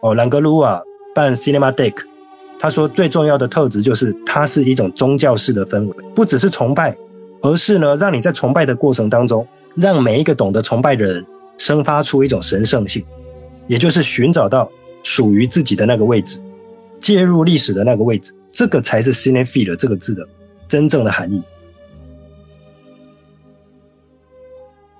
哦，兰格鲁瓦办 Cinema Deck，他说最重要的特质就是它是一种宗教式的氛围，不只是崇拜，而是呢让你在崇拜的过程当中，让每一个懂得崇拜的人生发出一种神圣性，也就是寻找到属于自己的那个位置，介入历史的那个位置，这个才是 Cinephile 这个字的真正的含义。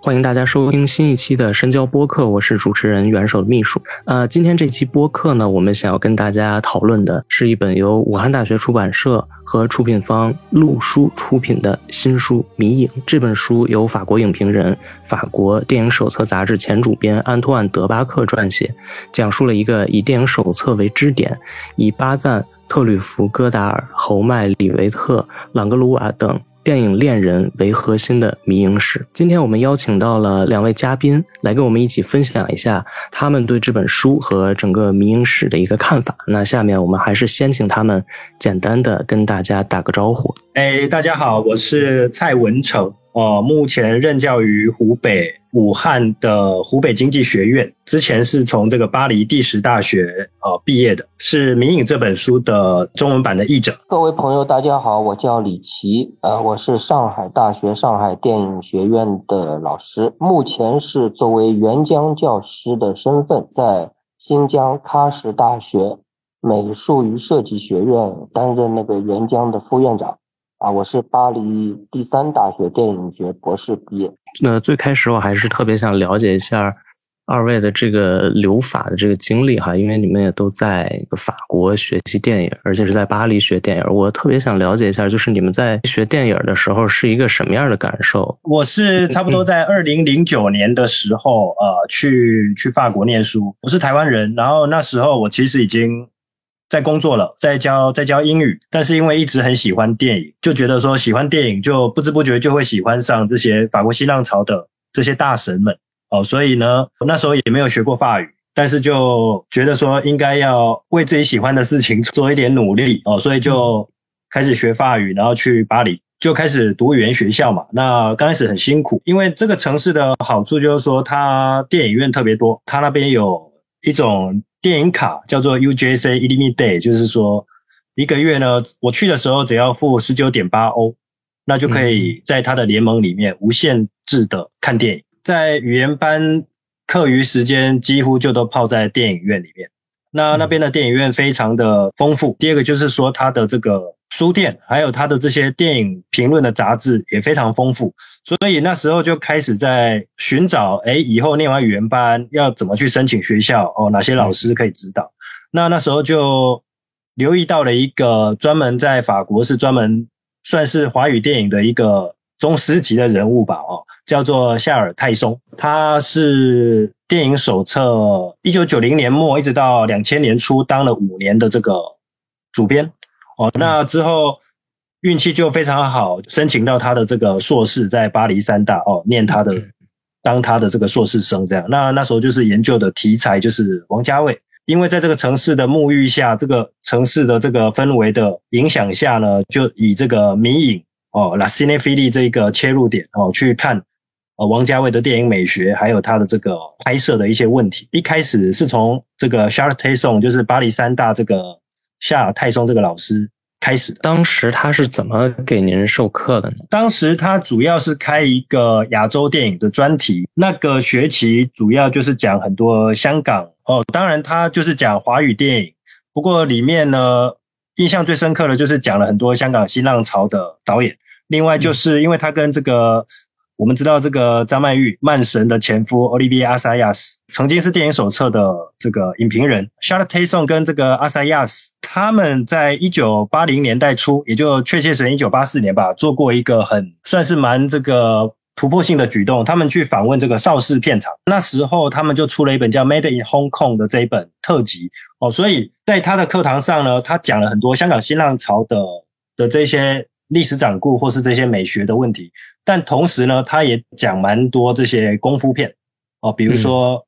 欢迎大家收听新一期的深交播客，我是主持人元首的秘书。呃，今天这期播客呢，我们想要跟大家讨论的是一本由武汉大学出版社和出品方路书出品的新书《迷影》。这本书由法国影评人、法国电影手册杂志前主编安托万·德巴克撰写，讲述了一个以电影手册为支点，以巴赞、特吕弗、戈达尔、侯麦、里维特、朗格鲁瓦等。电影恋人为核心的迷影史。今天我们邀请到了两位嘉宾来跟我们一起分享一下他们对这本书和整个迷影史的一个看法。那下面我们还是先请他们简单的跟大家打个招呼。哎，大家好，我是蔡文成。呃，目前任教于湖北武汉的湖北经济学院，之前是从这个巴黎第十大学呃毕业的，是《明影》这本书的中文版的译者。各位朋友，大家好，我叫李琦，呃，我是上海大学上海电影学院的老师，目前是作为援疆教师的身份，在新疆喀什大学美术与设计学院担任那个援疆的副院长。啊，我是巴黎第三大学电影学博士毕业。那最开始我还是特别想了解一下二位的这个留法的这个经历哈，因为你们也都在法国学习电影，而且是在巴黎学电影。我特别想了解一下，就是你们在学电影的时候是一个什么样的感受？我是差不多在二零零九年的时候，呃，去去法国念书。我是台湾人，然后那时候我其实已经。在工作了，在教在教英语，但是因为一直很喜欢电影，就觉得说喜欢电影，就不知不觉就会喜欢上这些法国新浪潮的这些大神们哦。所以呢，那时候也没有学过法语，但是就觉得说应该要为自己喜欢的事情做一点努力哦，所以就开始学法语，然后去巴黎就开始读语言学校嘛。那刚开始很辛苦，因为这个城市的好处就是说它电影院特别多，它那边有一种。电影卡叫做 UJC e l i m i t Day，就是说一个月呢，我去的时候只要付十九点八欧，那就可以在他的联盟里面无限制的看电影。在语言班课余时间，几乎就都泡在电影院里面。那那边的电影院非常的丰富。第二个就是说它的这个。书店还有它的这些电影评论的杂志也非常丰富，所以那时候就开始在寻找，哎，以后念完语言班要怎么去申请学校哦？哪些老师可以指导？那那时候就留意到了一个专门在法国是专门算是华语电影的一个宗师级的人物吧，哦，叫做夏尔泰松，他是电影手册一九九零年末一直到两千年初当了五年的这个主编。哦，那之后运气就非常好，申请到他的这个硕士，在巴黎三大哦，念他的当他的这个硕士生这样。那那时候就是研究的题材就是王家卫，因为在这个城市的沐浴下，这个城市的这个氛围的影响下呢，就以这个迷影哦，La Cinephile 这个切入点哦，去看呃王家卫的电影美学，还有他的这个拍摄的一些问题。一开始是从这个 Charles Tesson，就是巴黎三大这个。夏泰松这个老师开始，当时他是怎么给您授课的呢？当时他主要是开一个亚洲电影的专题，那个学期主要就是讲很多香港哦，当然他就是讲华语电影，不过里面呢，印象最深刻的就是讲了很多香港新浪潮的导演，另外就是因为他跟这个。我们知道这个张曼玉，曼神的前夫 Olivier Assayas 曾经是电影手册的这个影评人。Charlotte Tesson 跟这个 Assayas，他们在一九八零年代初，也就确切是一九八四年吧，做过一个很算是蛮这个突破性的举动。他们去访问这个邵氏片场，那时候他们就出了一本叫《Made in Hong Kong》的这一本特辑哦。所以在他的课堂上呢，他讲了很多香港新浪潮的的这些。历史掌故或是这些美学的问题，但同时呢，他也讲蛮多这些功夫片。哦，比如说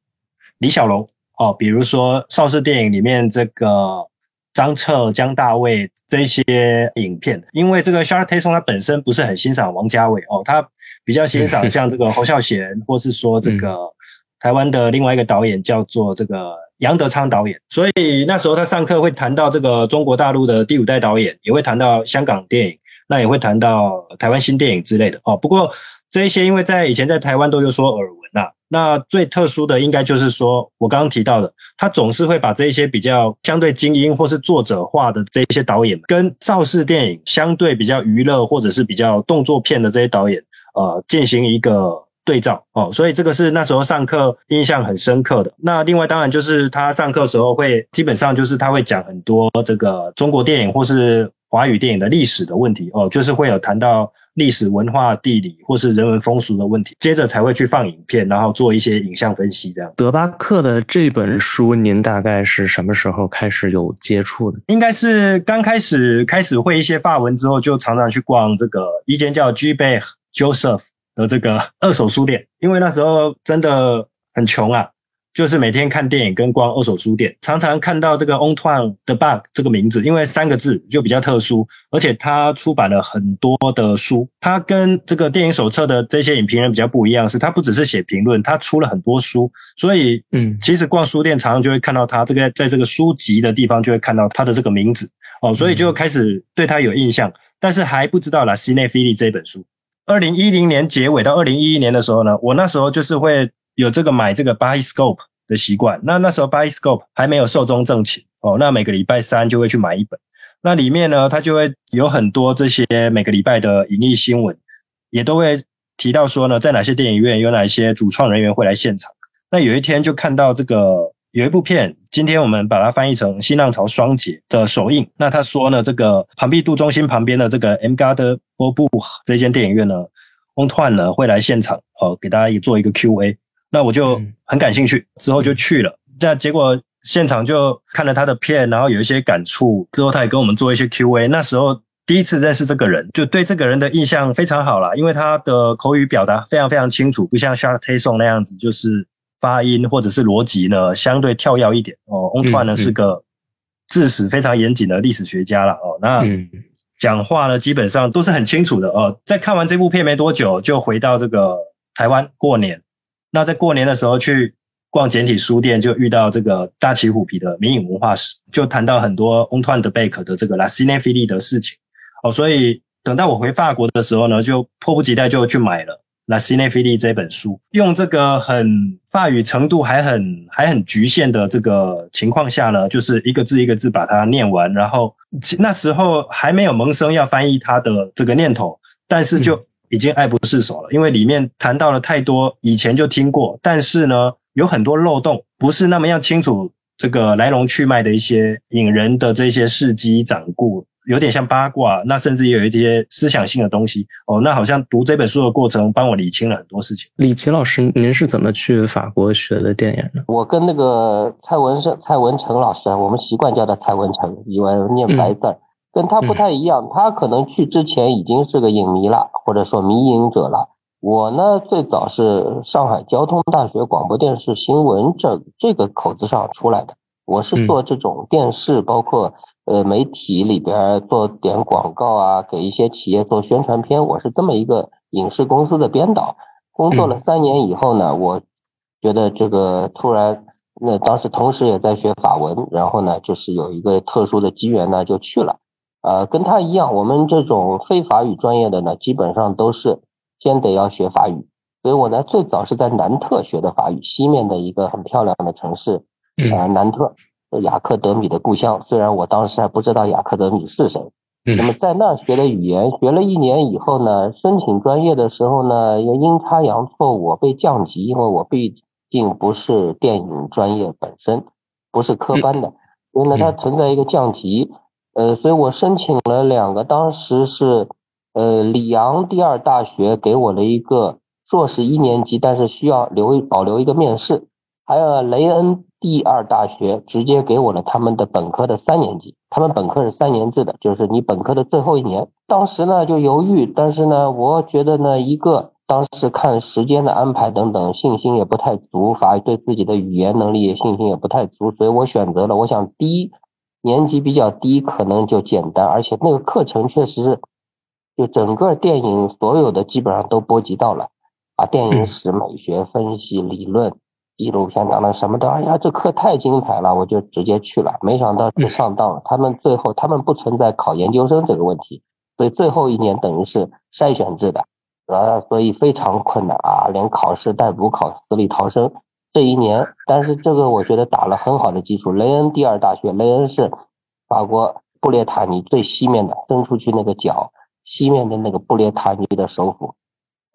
李小龙。哦，比如说邵氏电影里面这个张彻、江大卫这些影片。因为这个 Charles Tayson 他本身不是很欣赏王家卫。哦，他比较欣赏 像这个侯孝贤，或是说这个台湾的另外一个导演叫做这个杨德昌导演。所以那时候他上课会谈到这个中国大陆的第五代导演，也会谈到香港电影，那也会谈到台湾新电影之类的哦。不过这一些因为在以前在台湾都有所耳闻呐。那最特殊的应该就是说我刚刚提到的，他总是会把这一些比较相对精英或是作者化的这一些导演，跟邵氏电影相对比较娱乐或者是比较动作片的这些导演，呃，进行一个。对照哦，所以这个是那时候上课印象很深刻的。那另外当然就是他上课时候会基本上就是他会讲很多这个中国电影或是华语电影的历史的问题哦，就是会有谈到历史文化地理或是人文风俗的问题，接着才会去放影片，然后做一些影像分析这样。德巴克的这本书，您大概是什么时候开始有接触的？应该是刚开始开始会一些法文之后，就常常去逛这个一间叫 G b a Joseph。的这个二手书店，因为那时候真的很穷啊，就是每天看电影跟逛二手书店，常常看到这个 On Tuan 的 Bug 这个名字，因为三个字就比较特殊，而且他出版了很多的书。他跟这个电影手册的这些影评人比较不一样，是他不只是写评论，他出了很多书，所以嗯，其实逛书店常常就会看到他这个在这个书籍的地方就会看到他的这个名字哦，所以就开始对他有印象，但是还不知道了西内菲利这本书。二零一零年结尾到二零一一年的时候呢，我那时候就是会有这个买这个 Bioscope 的习惯。那那时候 Bioscope 还没有寿终正寝哦，那每个礼拜三就会去买一本。那里面呢，它就会有很多这些每个礼拜的影艺新闻，也都会提到说呢，在哪些电影院有哪些主创人员会来现场。那有一天就看到这个。有一部片，今天我们把它翻译成《新浪潮双杰》的首映。那他说呢，这个庞毕度中心旁边的这个 M Garde 波布这间电影院呢，On Tuan 呢会来现场，哦，给大家也做一个 Q&A。那我就很感兴趣，之后就去了。那结果现场就看了他的片，然后有一些感触。之后他也跟我们做一些 Q&A。那时候第一次认识这个人，就对这个人的印象非常好啦，因为他的口语表达非常非常清楚，不像 Charles Tason 那样子，就是。发音或者是逻辑呢，相对跳跃一点哦。翁团呢是个字史非常严谨的历史学家了哦。那讲话呢基本上都是很清楚的哦。在看完这部片没多久，就回到这个台湾过年。那在过年的时候去逛简体书店，就遇到这个大旗虎皮的民影文化史，就谈到很多翁团的贝克的这个拉西内菲利的事情哦。所以等到我回法国的时候呢，就迫不及待就去买了。那西内菲利这本书，用这个很法语程度还很还很局限的这个情况下呢，就是一个字一个字把它念完，然后那时候还没有萌生要翻译它的这个念头，但是就已经爱不释手了，因为里面谈到了太多以前就听过，但是呢有很多漏洞，不是那么样清楚这个来龙去脉的一些引人的这些事迹掌故。有点像八卦，那甚至也有一些思想性的东西哦。那好像读这本书的过程，帮我理清了很多事情。李琦老师，您是怎么去法国学的电影呢？我跟那个蔡文胜、蔡文成老师，我们习惯叫他蔡文成，因为念白字，跟他不太一样。他可能去之前已经是个影迷了，或者说迷影者了。我呢，最早是上海交通大学广播电视新闻这这个口子上出来的。我是做这种电视，包括。呃，媒体里边做点广告啊，给一些企业做宣传片。我是这么一个影视公司的编导，工作了三年以后呢，我觉得这个突然，那当时同时也在学法文，然后呢，就是有一个特殊的机缘呢，就去了。呃，跟他一样，我们这种非法语专业的呢，基本上都是先得要学法语。所以我呢，最早是在南特学的法语，西面的一个很漂亮的城市，呃，南特。雅克德米的故乡，虽然我当时还不知道雅克德米是谁。那么在那儿学的语言，学了一年以后呢，申请专业的时候呢，又阴差阳错我被降级，因为我毕竟不是电影专业本身，不是科班的，所以呢，它存在一个降级。呃，所以我申请了两个，当时是呃里昂第二大学给我了一个硕士一年级，但是需要留保留一个面试，还有雷恩。第二大学直接给我了他们的本科的三年级，他们本科是三年制的，就是你本科的最后一年。当时呢就犹豫，但是呢，我觉得呢，一个当时看时间的安排等等，信心也不太足，法对自己的语言能力信心也不太足，所以我选择了，我想第一年级比较低，可能就简单，而且那个课程确实是，就整个电影所有的基本上都波及到了，啊，电影史、美学分析、理论。纪录片等等什么的，哎呀，这课太精彩了，我就直接去了。没想到就上当了。他们最后他们不存在考研究生这个问题，所以最后一年等于是筛选制的，啊，所以非常困难啊，连考试带补考，死里逃生。这一年，但是这个我觉得打了很好的基础。雷恩第二大学，雷恩是法国布列塔尼最西面的，伸出去那个角西面的那个布列塔尼的首府，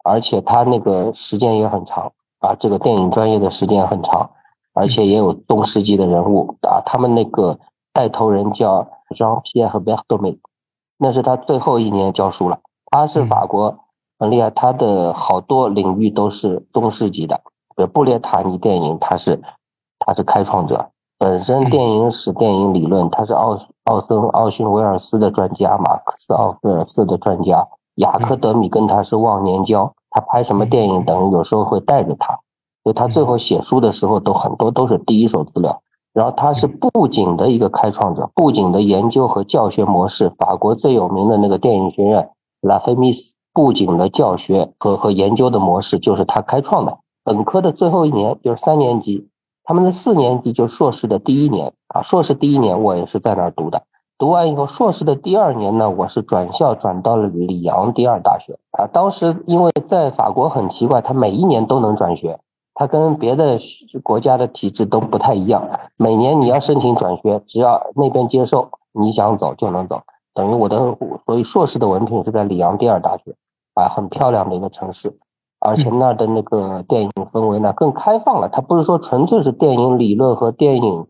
而且他那个时间也很长。啊，这个电影专业的时间很长，而且也有中世纪的人物啊。他们那个带头人叫 Jean-Pierre Berthomet，那是他最后一年教书了。他是法国很厉害，他的好多领域都是中世纪的。呃，布列塔尼电影，他是他是开创者，本身电影史、电影理论，他是奥奥森、奥逊威尔斯的专家，马克思奥威尔斯的专家，雅克德米跟他是忘年交。他拍什么电影，等于有时候会带着他，所以他最后写书的时候都很多都是第一手资料。然后他是布景的一个开创者，布景的研究和教学模式，法国最有名的那个电影学院拉菲米斯布景的教学和和研究的模式就是他开创的。本科的最后一年就是三年级，他们的四年级就硕士的第一年啊，硕士第一年我也是在那儿读的。读完以后，硕士的第二年呢，我是转校转到了里昂第二大学啊。当时因为在法国很奇怪，他每一年都能转学，他跟别的国家的体制都不太一样。每年你要申请转学，只要那边接受，你想走就能走。等于我的，所以硕士的文凭是在里昂第二大学啊，很漂亮的一个城市，而且那儿的那个电影氛围呢更开放了。它不是说纯粹是电影理论和电影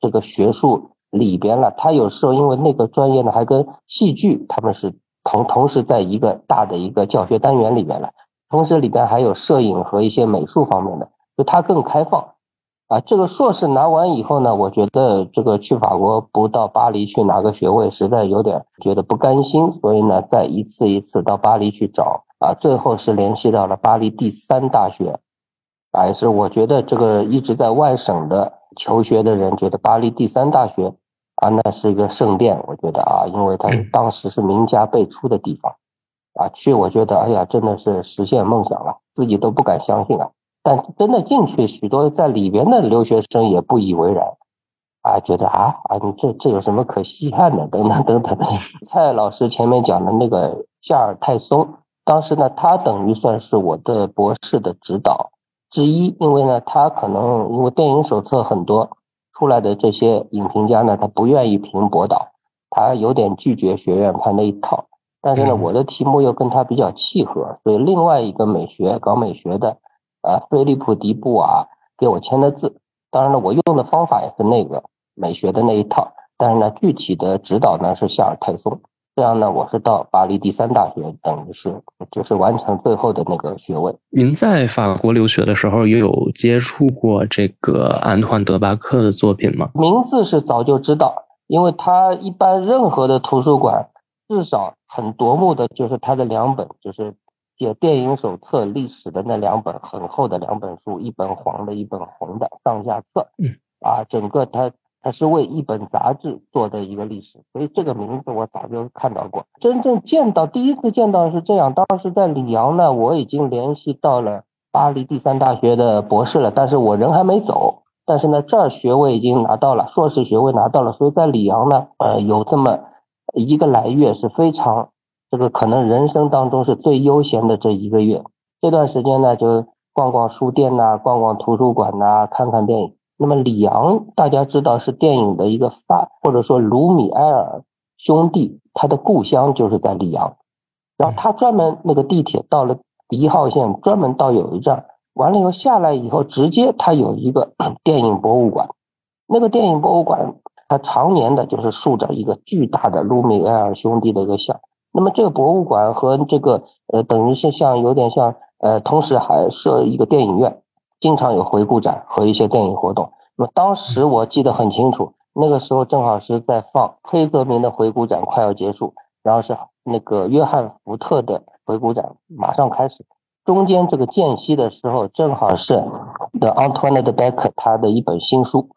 这个学术。里边了，它有时候因为那个专业呢，还跟戏剧他们是同同时在一个大的一个教学单元里边了，同时里边还有摄影和一些美术方面的，就它更开放。啊，这个硕士拿完以后呢，我觉得这个去法国不到巴黎去拿个学位，实在有点觉得不甘心，所以呢，再一次一次到巴黎去找啊，最后是联系到了巴黎第三大学，还是我觉得这个一直在外省的求学的人觉得巴黎第三大学。啊，那是一个圣殿，我觉得啊，因为它当时是名家辈出的地方，啊，去我觉得，哎呀，真的是实现梦想了，自己都不敢相信啊。但真的进去，许多在里边的留学生也不以为然，啊，觉得啊啊，你这这有什么可稀罕的？等等等等。蔡老师前面讲的那个夏尔泰松，当时呢，他等于算是我的博士的指导之一，因为呢，他可能因为电影手册很多。出来的这些影评家呢，他不愿意评博导，他有点拒绝学院派那一套。但是呢，我的题目又跟他比较契合，所以另外一个美学搞美学的，啊，菲利普迪布瓦，给我签的字。当然了，我用的方法也是那个美学的那一套，但是呢，具体的指导呢是夏尔泰松。这样呢，我是到巴黎第三大学，等于是就是完成最后的那个学位。您在法国留学的时候，也有接触过这个安团·德巴克的作品吗？名字是早就知道，因为他一般任何的图书馆，至少很夺目的就是他的两本，就是写电影手册历史的那两本很厚的两本书，一本黄的，一本红的上下册。嗯，啊，整个他。它是为一本杂志做的一个历史，所以这个名字我早就看到过。真正见到第一次见到是这样，当时在里昂呢，我已经联系到了巴黎第三大学的博士了，但是我人还没走。但是呢，这儿学位已经拿到了，硕士学位拿到了，所以在里昂呢，呃，有这么一个来月是非常这个可能人生当中是最悠闲的这一个月。这段时间呢，就逛逛书店呐，逛逛图书馆呐，看看电影。那么里昂，大家知道是电影的一个发，或者说卢米埃尔兄弟，他的故乡就是在里昂。然后他专门那个地铁到了一号线，专门到有一站，完了以后下来以后，直接他有一个 电影博物馆。那个电影博物馆，它常年的就是竖着一个巨大的卢米埃尔兄弟的一个像。那么这个博物馆和这个呃，等于是像有点像呃，同时还设一个电影院。经常有回顾展和一些电影活动。那么当时我记得很清楚，那个时候正好是在放黑泽明的回顾展快要结束，然后是那个约翰福特的回顾展马上开始。中间这个间隙的时候，正好是 The Antoine de Beck 他的一本新书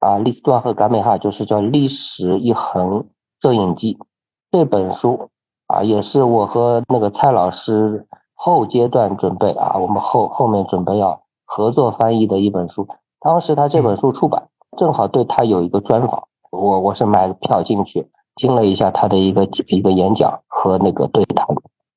啊，利斯段和嘎美哈就是叫《历史一横摄影机》这本书啊，也是我和那个蔡老师后阶段准备啊，我们后后面准备要。合作翻译的一本书。当时他这本书出版，正好对他有一个专访，我我是买了票进去听了一下他的一个一个演讲和那个对谈。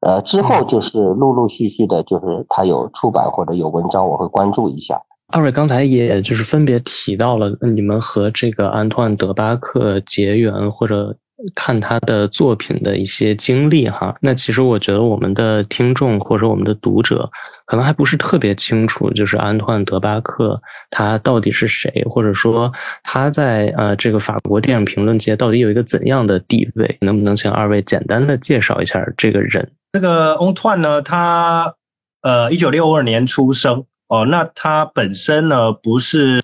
呃，之后就是陆陆续续的，就是他有出版或者有文章，我会关注一下。二位刚才也就是分别提到了你们和这个安托万·德巴克结缘，或者。看他的作品的一些经历哈，那其实我觉得我们的听众或者我们的读者可能还不是特别清楚，就是安托万·德巴克他到底是谁，或者说他在呃这个法国电影评论界到底有一个怎样的地位？能不能请二位简单的介绍一下这个人？这个翁托万呢，他呃一九六二年出生哦，那他本身呢不是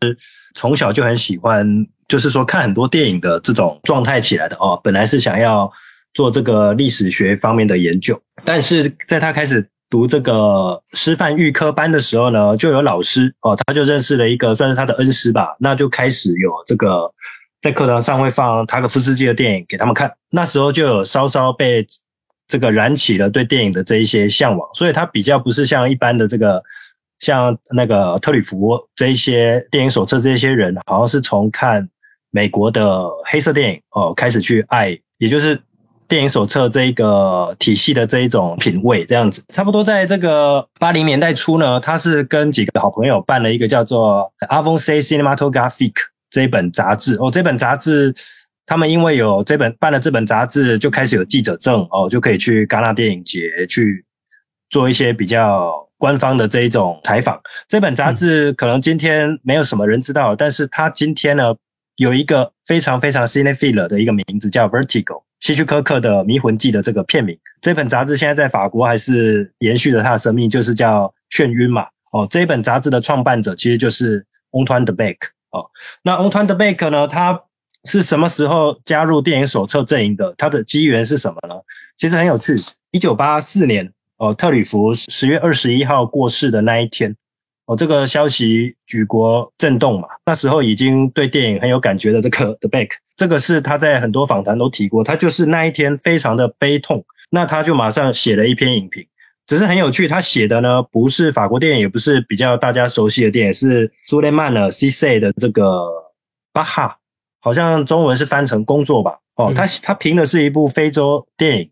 从小就很喜欢。就是说，看很多电影的这种状态起来的哦。本来是想要做这个历史学方面的研究，但是在他开始读这个师范预科班的时候呢，就有老师哦，他就认识了一个算是他的恩师吧，那就开始有这个在课堂上会放塔可夫斯基的电影给他们看。那时候就有稍稍被这个燃起了对电影的这一些向往，所以他比较不是像一般的这个。像那个特里弗这一些电影手册这些人，好像是从看。美国的黑色电影哦，开始去爱，也就是电影手册这一个体系的这一种品味，这样子。差不多在这个八零年代初呢，他是跟几个好朋友办了一个叫做《Avon C Cinematographic》这一本杂志哦。这本杂志，他们因为有这本办了这本杂志，就开始有记者证哦，就可以去戛纳电影节去做一些比较官方的这一种采访。这本杂志可能今天没有什么人知道，但是他今天呢。有一个非常非常 cinephile 的一个名字叫 Vertigo，希区柯克的《迷魂记》的这个片名。这本杂志现在在法国还是延续着它的生命，就是叫《眩晕》嘛。哦，这一本杂志的创办者其实就是 Antoine de Beck。哦，那 Antoine de Beck 呢？他是什么时候加入电影手册阵营的？他的机缘是什么呢？其实很有趣。一九八四年，哦，特吕弗十月二十一号过世的那一天。哦，这个消息举国震动嘛。那时候已经对电影很有感觉的这个 The Back，这个是他在很多访谈都提过。他就是那一天非常的悲痛，那他就马上写了一篇影评。只是很有趣，他写的呢不是法国电影，也不是比较大家熟悉的电影，是苏雷曼的 C C 的这个巴哈，好像中文是翻成工作吧。哦，他他评的是一部非洲电影。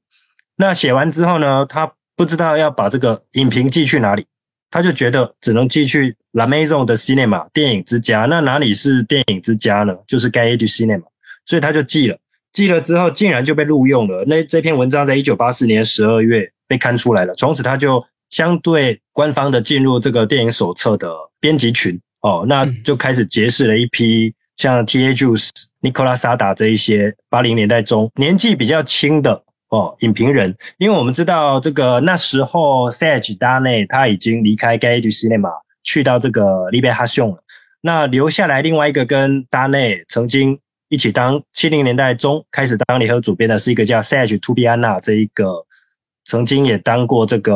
那写完之后呢，他不知道要把这个影评寄去哪里。他就觉得只能寄去 La Maison 的 Cinema 电影之家，那哪里是电影之家呢？就是 g a y e du Cinema，所以他就寄了，寄了之后竟然就被录用了。那这篇文章在一九八四年十二月被刊出来了，从此他就相对官方的进入这个电影手册的编辑群哦，那就开始结识了一批像 T A Juice、Nicolas Sada 这一些八零年代中年纪比较轻的。哦，影评人，因为我们知道这个那时候 Sage 达内他已经离开 Gay Cinema，去到这个 l i b e r a t i o n 了。那留下来另外一个跟达内曾经一起当七零年代中开始当联合主编的是一个叫 Sage Tubiana 这一个曾经也当过这个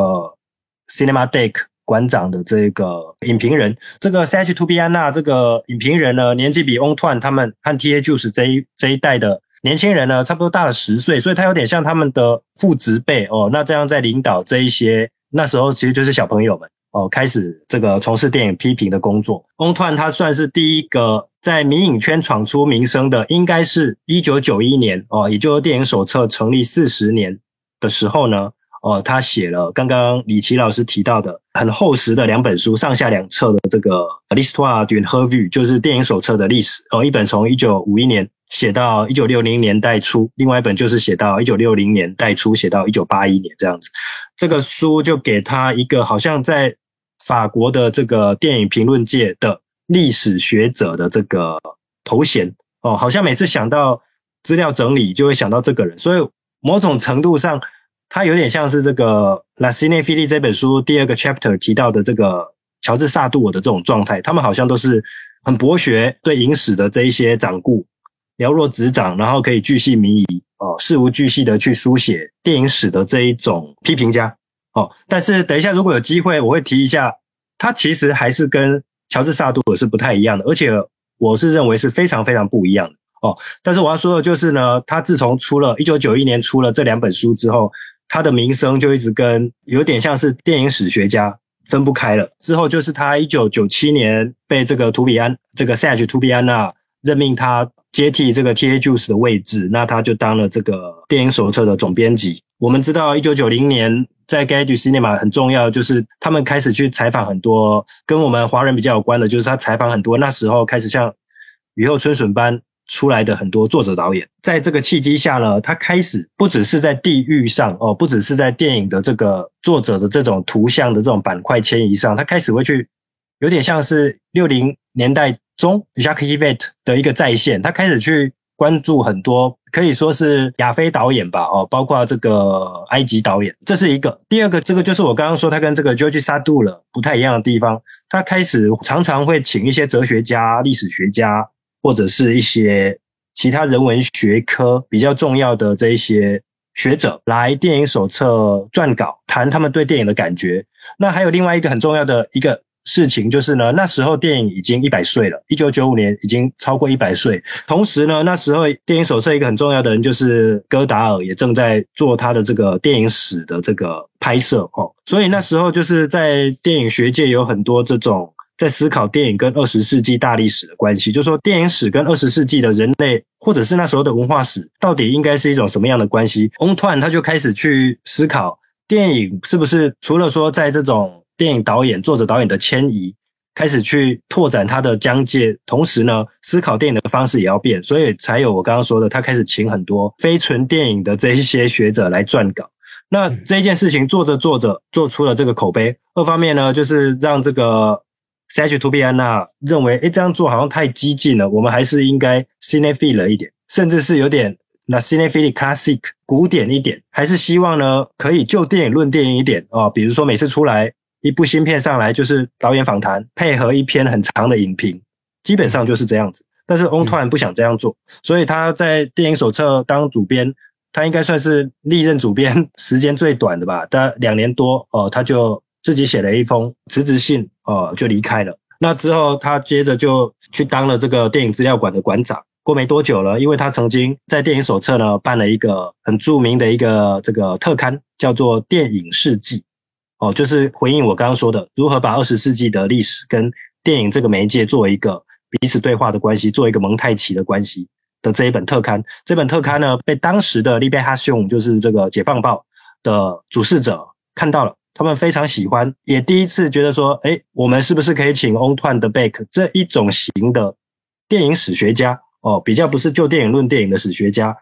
Cinema Deck 馆长的这个影评人。这个 Sage Tubiana 这个影评人呢，年纪比 On Tuan 他们和 Tajus 这一这一代的。年轻人呢，差不多大了十岁，所以他有点像他们的父职辈哦。那这样在领导这一些那时候，其实就是小朋友们哦，开始这个从事电影批评的工作。翁团他算是第一个在迷影圈闯出名声的，应该是一九九一年哦，也就是电影手册成立四十年的时候呢。哦，他写了刚刚李琦老师提到的很厚实的两本书，上下两册的这个《L'Histoire d'une Revue》，就是电影手册的历史。哦，一本从一九五一年写到一九六零年代初，另外一本就是写到一九六零年代初，写到一九八一年这样子。这个书就给他一个好像在法国的这个电影评论界的历史学者的这个头衔。哦，好像每次想到资料整理，就会想到这个人。所以某种程度上。他有点像是这个《La Cine f i l i 这本书第二个 chapter 提到的这个乔治萨杜尔的这种状态，他们好像都是很博学，对影史的这一些掌故了若指掌，然后可以巨细靡遗哦，事无巨细的去书写电影史的这一种批评家哦。但是等一下如果有机会，我会提一下，他其实还是跟乔治萨杜尔是不太一样的，而且我是认为是非常非常不一样的哦。但是我要说的就是呢，他自从出了一九九一年出了这两本书之后。他的名声就一直跟有点像是电影史学家分不开了。之后就是他一九九七年被这个图比安这个 Sage 图比安娜任命他接替这个 T.A. Juice 的位置，那他就当了这个电影手册的总编辑。我们知道一九九零年在 g a d g e Cinema 很重要，就是他们开始去采访很多跟我们华人比较有关的，就是他采访很多那时候开始像雨后春笋般。出来的很多作者导演，在这个契机下呢，他开始不只是在地域上哦，不只是在电影的这个作者的这种图像的这种板块迁移上，他开始会去有点像是六零年代中 Jacques Yvet 的一个再现，他开始去关注很多可以说是亚非导演吧哦，包括这个埃及导演，这是一个。第二个，这个就是我刚刚说他跟这个 George Sadu 了不太一样的地方，他开始常常会请一些哲学家、历史学家。或者是一些其他人文学科比较重要的这一些学者来电影手册撰稿，谈他们对电影的感觉。那还有另外一个很重要的一个事情，就是呢，那时候电影已经一百岁了，一九九五年已经超过一百岁。同时呢，那时候电影手册一个很重要的人就是戈达尔，也正在做他的这个电影史的这个拍摄哦。所以那时候就是在电影学界有很多这种。在思考电影跟二十世纪大历史的关系，就是说电影史跟二十世纪的人类，或者是那时候的文化史，到底应该是一种什么样的关系？翁突然他就开始去思考，电影是不是除了说在这种电影导演、作者导演的迁移，开始去拓展他的疆界，同时呢，思考电影的方式也要变，所以才有我刚刚说的，他开始请很多非纯电影的这一些学者来撰稿。那这件事情做着做着，做出了这个口碑。二方面呢，就是让这个。娜认为，哎，这样做好像太激进了，我们还是应该 cinephile 一点，甚至是有点那 cinephile classic 古典一点，还是希望呢可以就电影论电影一点哦。比如说每次出来一部新片上来，就是导演访谈配合一篇很长的影评，基本上就是这样子。但是 On 突然不想这样做，所以他在电影手册当主编，他应该算是历任主编 时间最短的吧，大概两年多哦，他就。自己写了一封辞职信，呃，就离开了。那之后，他接着就去当了这个电影资料馆的馆长。过没多久了，因为他曾经在电影手册呢办了一个很著名的一个这个特刊，叫做《电影世纪》，哦，就是回应我刚刚说的，如何把二十世纪的历史跟电影这个媒介做一个彼此对话的关系，做一个蒙太奇的关系的这一本特刊。这本特刊呢，被当时的利贝哈雄，就是这个《解放报》的主事者看到了。他们非常喜欢，也第一次觉得说，哎，我们是不是可以请 Ontwan 的 Beck 这一种型的电影史学家哦，比较不是就电影论电影的史学家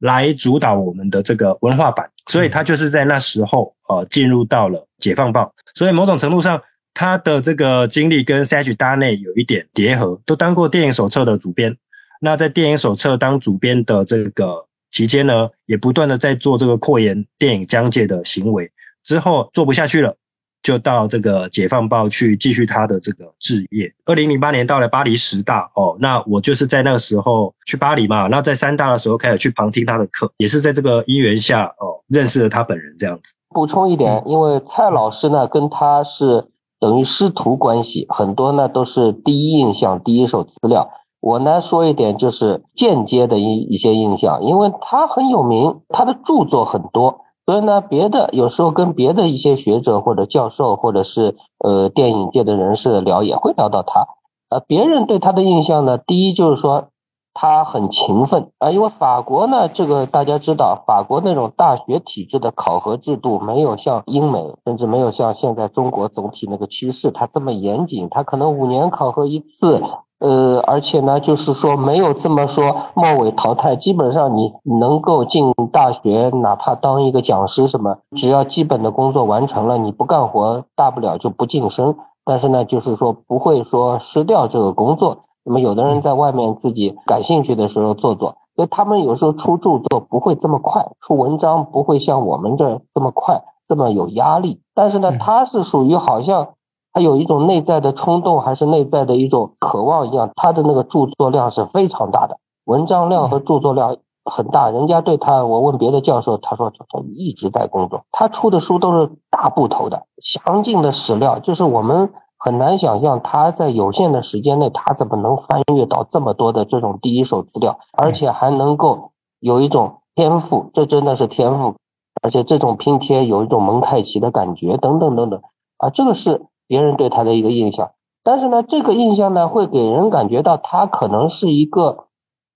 来主导我们的这个文化版，所以他就是在那时候呃进入到了解放报，所以某种程度上他的这个经历跟 Sage 搭内有一点叠合，都当过电影手册的主编，那在电影手册当主编的这个期间呢，也不断的在做这个扩延电影疆界的行为。之后做不下去了，就到这个解放报去继续他的这个置业。二零零八年到了巴黎十大哦，那我就是在那个时候去巴黎嘛，那在三大的时候开始去旁听他的课，也是在这个因缘下哦认识了他本人这样子。补充一点，因为蔡老师呢跟他是等于师徒关系，很多呢都是第一印象、第一手资料。我呢说一点就是间接的一一些印象，因为他很有名，他的著作很多。所以呢，别的有时候跟别的一些学者或者教授，或者是呃电影界的人士聊，也会聊到他。呃，别人对他的印象呢，第一就是说他很勤奋啊，因为法国呢，这个大家知道，法国那种大学体制的考核制度没有像英美，甚至没有像现在中国总体那个趋势，它这么严谨，它可能五年考核一次。呃，而且呢，就是说没有这么说末尾淘汰，基本上你能够进大学，哪怕当一个讲师什么，只要基本的工作完成了，你不干活，大不了就不晋升。但是呢，就是说不会说失掉这个工作。那么有的人在外面自己感兴趣的时候做做，所以他们有时候出著作不会这么快，出文章不会像我们这这么快，这么有压力。但是呢，他是属于好像。他有一种内在的冲动，还是内在的一种渴望一样，他的那个著作量是非常大的，文章量和著作量很大。人家对他，我问别的教授，他说他一直在工作，他出的书都是大部头的，详尽的史料，就是我们很难想象他在有限的时间内，他怎么能翻阅到这么多的这种第一手资料，而且还能够有一种天赋，这真的是天赋，而且这种拼贴有一种蒙太奇的感觉，等等等等。啊，这个是别人对他的一个印象。但是呢，这个印象呢，会给人感觉到他可能是一个，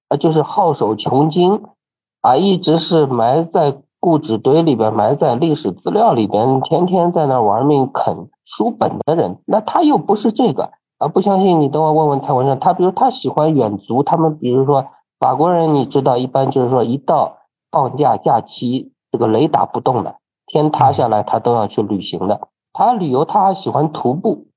啊，就是好手穷经，啊，一直是埋在故纸堆里边，埋在历史资料里边，天天在那玩命啃书本的人。那他又不是这个啊，不相信你等我问问蔡文胜，他比如他喜欢远足，他们比如说法国人，你知道，一般就是说一到放假假期，这个雷打不动的，天塌下来他都要去旅行的。他旅游，他还喜欢徒步。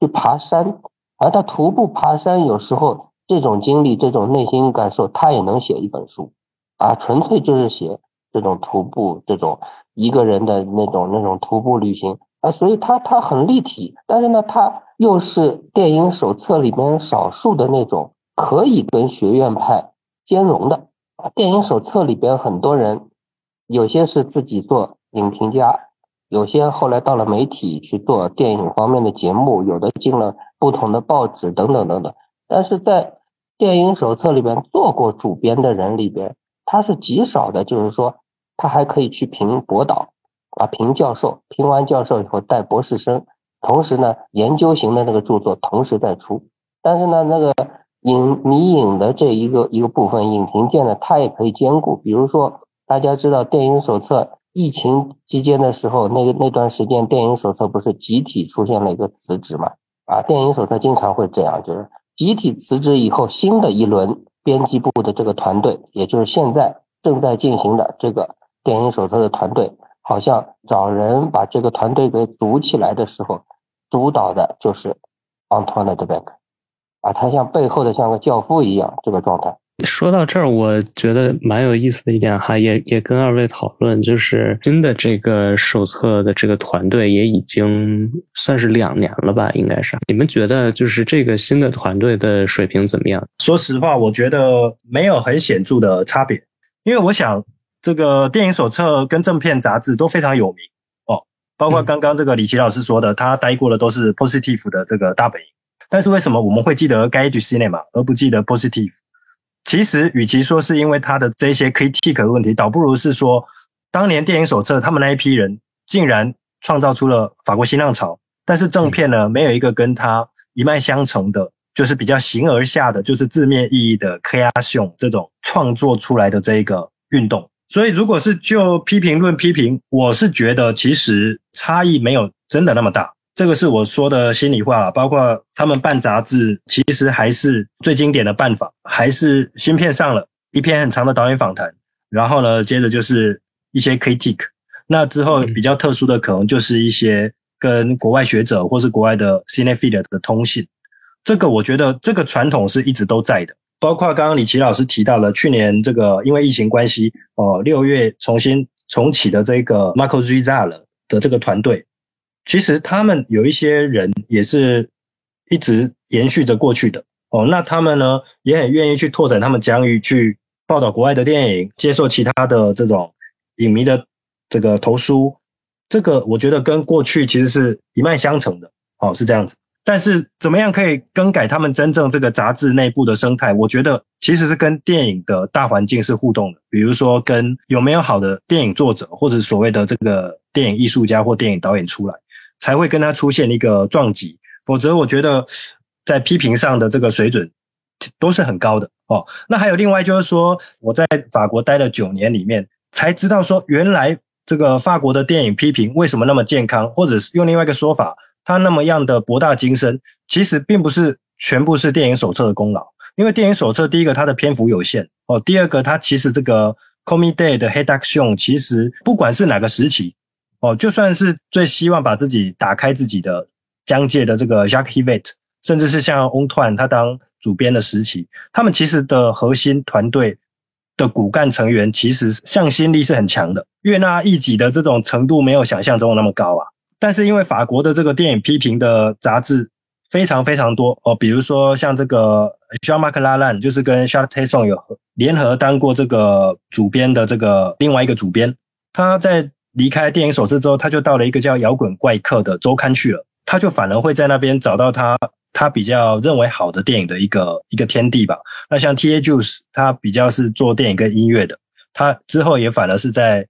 去爬山，而他徒步爬山，有时候这种经历、这种内心感受，他也能写一本书，啊，纯粹就是写这种徒步、这种一个人的那种那种徒步旅行啊，所以他他很立体，但是呢，他又是电影手册里面少数的那种可以跟学院派兼容的啊。电影手册里边很多人，有些是自己做影评家。有些后来到了媒体去做电影方面的节目，有的进了不同的报纸等等等等。但是在电影手册里边做过主编的人里边，他是极少的，就是说他还可以去评博导啊，评教授，评完教授以后带博士生，同时呢研究型的那个著作同时在出。但是呢那个影迷影的这一个一个部分影评界呢，他也可以兼顾。比如说大家知道电影手册。疫情期间的时候，那个那段时间，电影手册不是集体出现了一个辞职嘛？啊，电影手册经常会这样，就是集体辞职以后，新的一轮编辑部的这个团队，也就是现在正在进行的这个电影手册的团队，好像找人把这个团队给组起来的时候，主导的就是 Antoine de Beck，啊，他像背后的像个教父一样，这个状态。说到这儿，我觉得蛮有意思的一点哈，也也跟二位讨论，就是新的这个手册的这个团队也已经算是两年了吧，应该是。你们觉得就是这个新的团队的水平怎么样？说实话，我觉得没有很显著的差别，因为我想这个电影手册跟正片杂志都非常有名哦，包括刚刚这个李奇老师说的，他待过的都是 Positive 的这个大本营，但是为什么我们会记得 Guide to Cinema 而不记得 Positive？其实，与其说是因为他的这些 critique 的问题，倒不如是说，当年电影手册他们那一批人竟然创造出了法国新浪潮，但是正片呢，没有一个跟他一脉相承的，就是比较形而下的，就是字面意义的 creation 这种创作出来的这一个运动。所以，如果是就批评论批评，我是觉得其实差异没有真的那么大。这个是我说的心里话，包括他们办杂志，其实还是最经典的办法，还是芯片上了一篇很长的导演访谈，然后呢，接着就是一些 critic，那之后比较特殊的可能就是一些跟国外学者或是国外的 cinephile 的通信，这个我觉得这个传统是一直都在的，包括刚刚李琦老师提到了去年这个因为疫情关系，哦，六月重新重启的这个 Marco Rizal 的这个团队。其实他们有一些人也是一直延续着过去的哦，那他们呢也很愿意去拓展他们疆域，去报道国外的电影，接受其他的这种影迷的这个投书，这个我觉得跟过去其实是一脉相承的哦，是这样子。但是怎么样可以更改他们真正这个杂志内部的生态？我觉得其实是跟电影的大环境是互动的，比如说跟有没有好的电影作者或者所谓的这个电影艺术家或电影导演出来。才会跟他出现一个撞击，否则我觉得在批评上的这个水准都是很高的哦。那还有另外就是说，我在法国待了九年里面，才知道说原来这个法国的电影批评为什么那么健康，或者是用另外一个说法，它那么样的博大精深，其实并不是全部是电影手册的功劳。因为电影手册第一个它的篇幅有限哦，第二个它其实这个 Comité 的 Headaction 其实不管是哪个时期。哦，就算是最希望把自己打开自己的疆界的这个 Jacques Hivet，甚至是像 On Tuan 他当主编的时期，他们其实的核心团队的骨干成员其实向心力是很强的，悦纳一己的这种程度没有想象中那么高啊。但是因为法国的这个电影批评的杂志非常非常多哦，比如说像这个 Jean-Marc Laland，就是跟 Charles Tesson 有联合当过这个主编的这个另外一个主编，他在。离开电影手册之后，他就到了一个叫《摇滚怪客》的周刊去了。他就反而会在那边找到他他比较认为好的电影的一个一个天地吧。那像 T A Juice，他比较是做电影跟音乐的。他之后也反而是在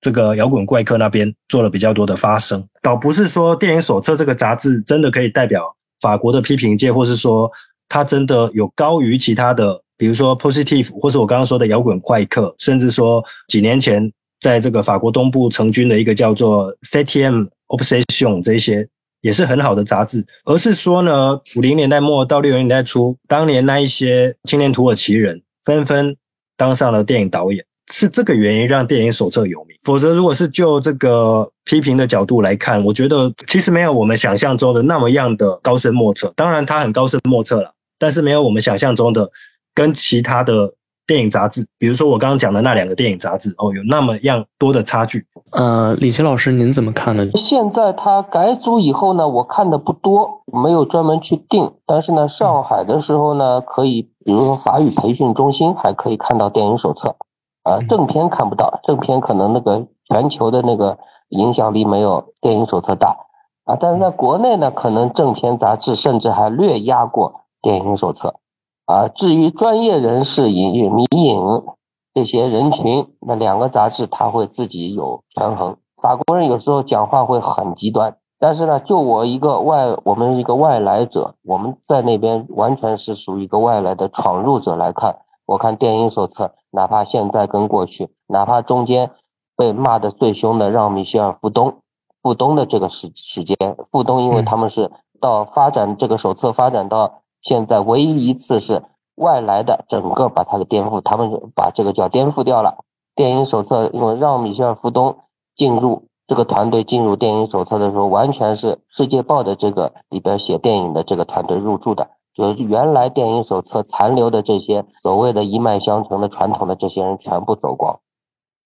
这个摇滚怪客那边做了比较多的发声，倒不是说电影手册这个杂志真的可以代表法国的批评界，或是说它真的有高于其他的，比如说 Positive，或是我刚刚说的摇滚怪客，甚至说几年前在这个法国东部成军的一个叫做 CTM Obsession 这些。也是很好的杂志，而是说呢，五零年代末到六零年代初，当年那一些青年土耳其人纷纷当上了电影导演，是这个原因让电影手册有名。否则，如果是就这个批评的角度来看，我觉得其实没有我们想象中的那么样的高深莫测。当然，它很高深莫测了，但是没有我们想象中的跟其他的。电影杂志，比如说我刚刚讲的那两个电影杂志，哦，有那么样多的差距。呃，李琦老师，您怎么看呢？现在它改组以后呢，我看的不多，没有专门去定。但是呢，上海的时候呢，可以，比如说法语培训中心还可以看到电影手册，啊，正片看不到，正片可能那个全球的那个影响力没有电影手册大，啊，但是在国内呢，可能正片杂志甚至还略压过电影手册。啊，至于专业人士、影迷影这些人群，那两个杂志它会自己有权衡。法国人有时候讲话会很极端，但是呢，就我一个外，我们一个外来者，我们在那边完全是属于一个外来的闯入者来看。我看电影手册，哪怕现在跟过去，哪怕中间被骂的最凶的让米歇尔·富东，富东的这个时时间，富东因为他们是到发展这个手册发展到。现在唯一一次是外来的，整个把它给颠覆，他们把这个叫颠覆掉了。电影手册因为让米歇尔·福东进入这个团队，进入电影手册的时候，完全是《世界报》的这个里边写电影的这个团队入驻的，就是原来电影手册残留的这些所谓的一脉相承的传统的这些人全部走光。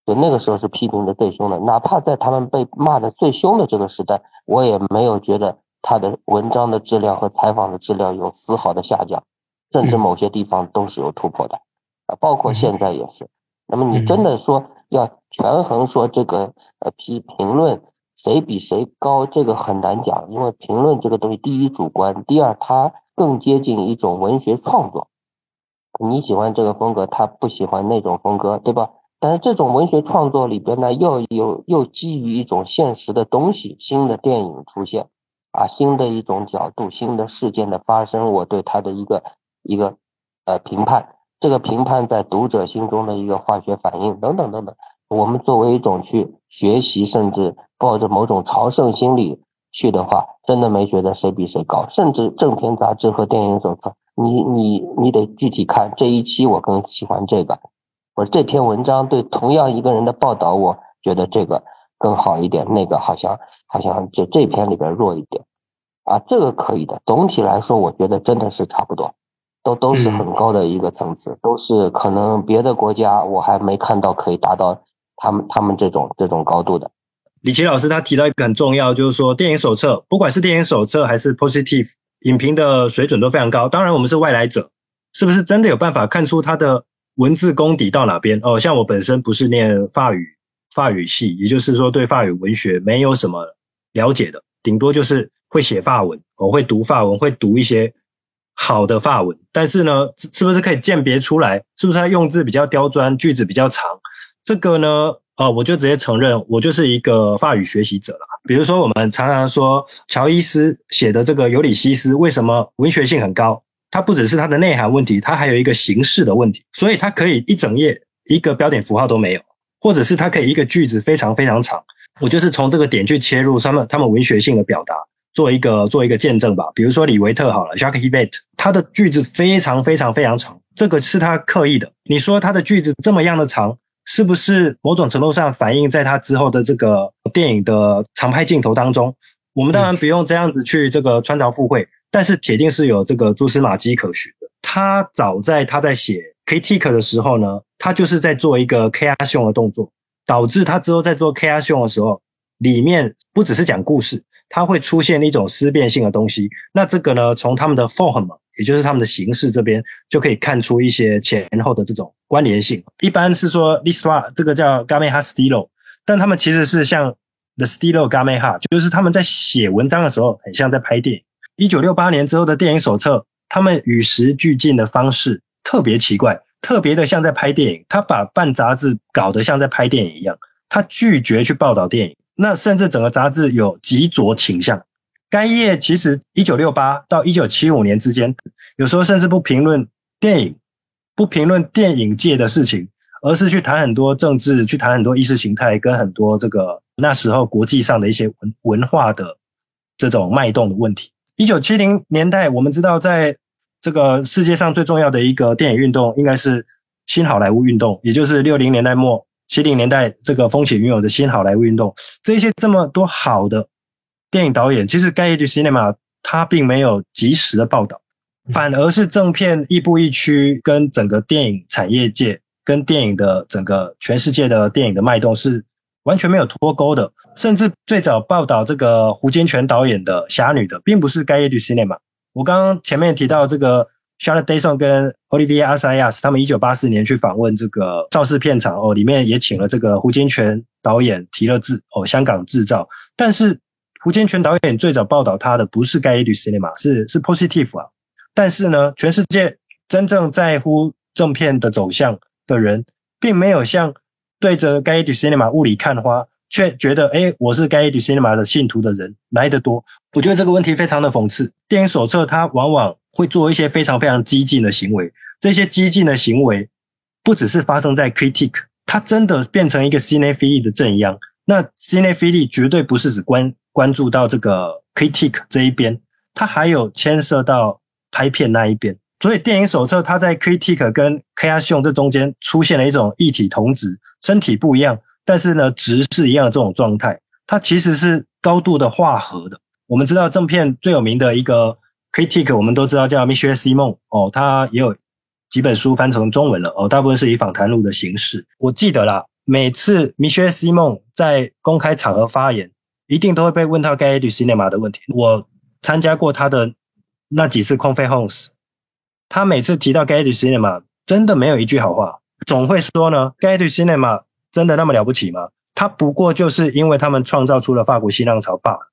就那个时候是批评的最凶的，哪怕在他们被骂的最凶的这个时代，我也没有觉得。他的文章的质量和采访的质量有丝毫的下降，甚至某些地方都是有突破的，啊，包括现在也是。那么你真的说要权衡说这个呃批评论谁比谁高，这个很难讲，因为评论这个东西，第一主观，第二它更接近一种文学创作。你喜欢这个风格，他不喜欢那种风格，对吧？但是这种文学创作里边呢，又有又基于一种现实的东西，新的电影出现。啊，新的一种角度，新的事件的发生，我对他的一个一个呃评判，这个评判在读者心中的一个化学反应等等等等。我们作为一种去学习，甚至抱着某种朝圣心理去的话，真的没觉得谁比谁高。甚至正片杂志和电影手册，你你你得具体看这一期，我更喜欢这个，我这篇文章对同样一个人的报道，我觉得这个。更好一点，那个好像好像就这篇里边弱一点，啊，这个可以的。总体来说，我觉得真的是差不多，都都是很高的一个层次，都是可能别的国家我还没看到可以达到他们他们这种这种高度的。李琦老师他提到一个很重要，就是说电影手册，不管是电影手册还是 Positive 影评的水准都非常高。当然，我们是外来者，是不是真的有办法看出他的文字功底到哪边？哦，像我本身不是念法语。法语系，也就是说对法语文学没有什么了解的，顶多就是会写法文，我会读法文，会读一些好的法文。但是呢，是不是可以鉴别出来，是不是他用字比较刁钻，句子比较长？这个呢，呃，我就直接承认，我就是一个法语学习者了。比如说，我们常常说乔伊斯写的这个《尤里西斯》，为什么文学性很高？它不只是它的内涵问题，它还有一个形式的问题，所以它可以一整页一个标点符号都没有。或者是它可以一个句子非常非常长，我就是从这个点去切入他们他们文学性的表达，做一个做一个见证吧。比如说李维特好了，Jacques h b e t 他的句子非常非常非常长，这个是他刻意的。你说他的句子这么样的长，是不是某种程度上反映在他之后的这个电影的长拍镜头当中？我们当然不用这样子去这个穿凿附会，但是铁定是有这个蛛丝马迹可循的。他早在他在写。Critique 的时候呢，他就是在做一个 K R 秀的动作，导致他之后在做 K R 秀的时候，里面不只是讲故事，它会出现一种思辨性的东西。那这个呢，从他们的 form，也就是他们的形式这边，就可以看出一些前后的这种关联性。一般是说 Listra 这个叫 Gameha Stilo，但他们其实是像 The Stilo Gameha，就是他们在写文章的时候，很像在拍电影。一九六八年之后的电影手册，他们与时俱进的方式。特别奇怪，特别的像在拍电影。他把办杂志搞得像在拍电影一样，他拒绝去报道电影，那甚至整个杂志有极左倾向。该业其实一九六八到一九七五年之间，有时候甚至不评论电影，不评论电影界的事情，而是去谈很多政治，去谈很多意识形态，跟很多这个那时候国际上的一些文文化的这种脉动的问题。一九七零年代，我们知道，在这个世界上最重要的一个电影运动，应该是新好莱坞运动，也就是六零年代末、七零年代这个风起云涌的新好莱坞运动。这些这么多好的。电影导演其实《盖伊 cinema》他并没有及时的报道，反而是正片亦步亦趋，跟整个电影产业界、跟电影的整个全世界的电影的脉动是完全没有脱钩的。甚至最早报道这个胡金铨导演的《侠女》的，并不是《盖伊 cinema》。我刚刚前面提到这个 Charlotte Dayson 跟 Olivia a s a y a s 他们一九八四年去访问这个邵氏片场哦，里面也请了这个胡金铨导演提了制哦，香港制造，但是。胡金铨导演最早报道他的不是《盖伊 cinema》，是是 Positive 啊。但是呢，全世界真正在乎正片的走向的人，并没有像对着《盖伊 cinema》雾里看花，却觉得哎，我是《盖伊 cinema》的信徒的人来得多。我觉得这个问题非常的讽刺。电影手册它往往会做一些非常非常激进的行为，这些激进的行为不只是发生在 Critic，它真的变成一个 Cinephilia 的正央。那 Cinephilia 绝对不是只关。关注到这个 critic 这一边，它还有牵涉到拍片那一边，所以电影手册它在 critic 跟 creation 这中间出现了一种异体同质，身体不一样，但是呢值是一样的这种状态，它其实是高度的化合的。我们知道正片最有名的一个 critic，我们都知道叫 Michel Simon 哦，他也有几本书翻成中文了哦，大部分是以访谈录的形式。我记得啦，每次 Michel Simon 在公开场合发言。一定都会被问到该 e cinema 的问题。我参加过他的那几次 conference，他每次提到该 e cinema，真的没有一句好话，总会说呢，该 e cinema 真的那么了不起吗？他不过就是因为他们创造出了法国新浪潮罢了。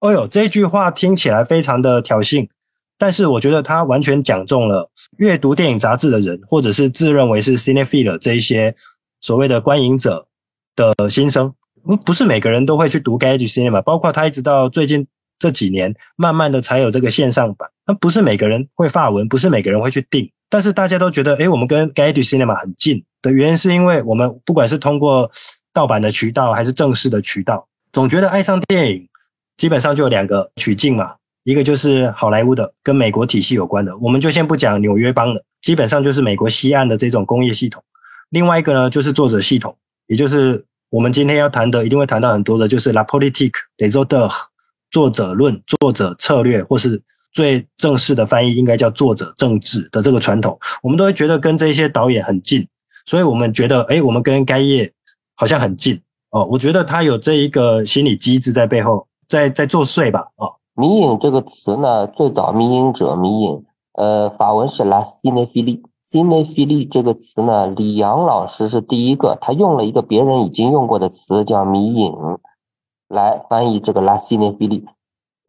哦呦，这句话听起来非常的挑衅，但是我觉得他完全讲中了阅读电影杂志的人，或者是自认为是 cinephile 这一些所谓的观影者的心声。不不是每个人都会去读 g a g e Cinema，包括他一直到最近这几年，慢慢的才有这个线上版。那不是每个人会发文，不是每个人会去订。但是大家都觉得，哎，我们跟 g a g e Cinema 很近的原因，是因为我们不管是通过盗版的渠道，还是正式的渠道，总觉得爱上电影，基本上就有两个取径嘛。一个就是好莱坞的，跟美国体系有关的，我们就先不讲纽约帮的，基本上就是美国西岸的这种工业系统。另外一个呢，就是作者系统，也就是。我们今天要谈的，一定会谈到很多的，就是 La politique des a u t e r 作者论、作者策略，或是最正式的翻译，应该叫作者政治的这个传统，我们都会觉得跟这些导演很近，所以我们觉得，哎，我们跟该业好像很近哦。我觉得他有这一个心理机制在背后，在在作祟吧。哦，迷影这个词呢，最早迷影者迷影，呃，法文是 La c i n e p h i l i c i n e p h i l i 这个词呢，李阳老师是第一个，他用了一个别人已经用过的词叫迷影来翻译这个 la cinephile。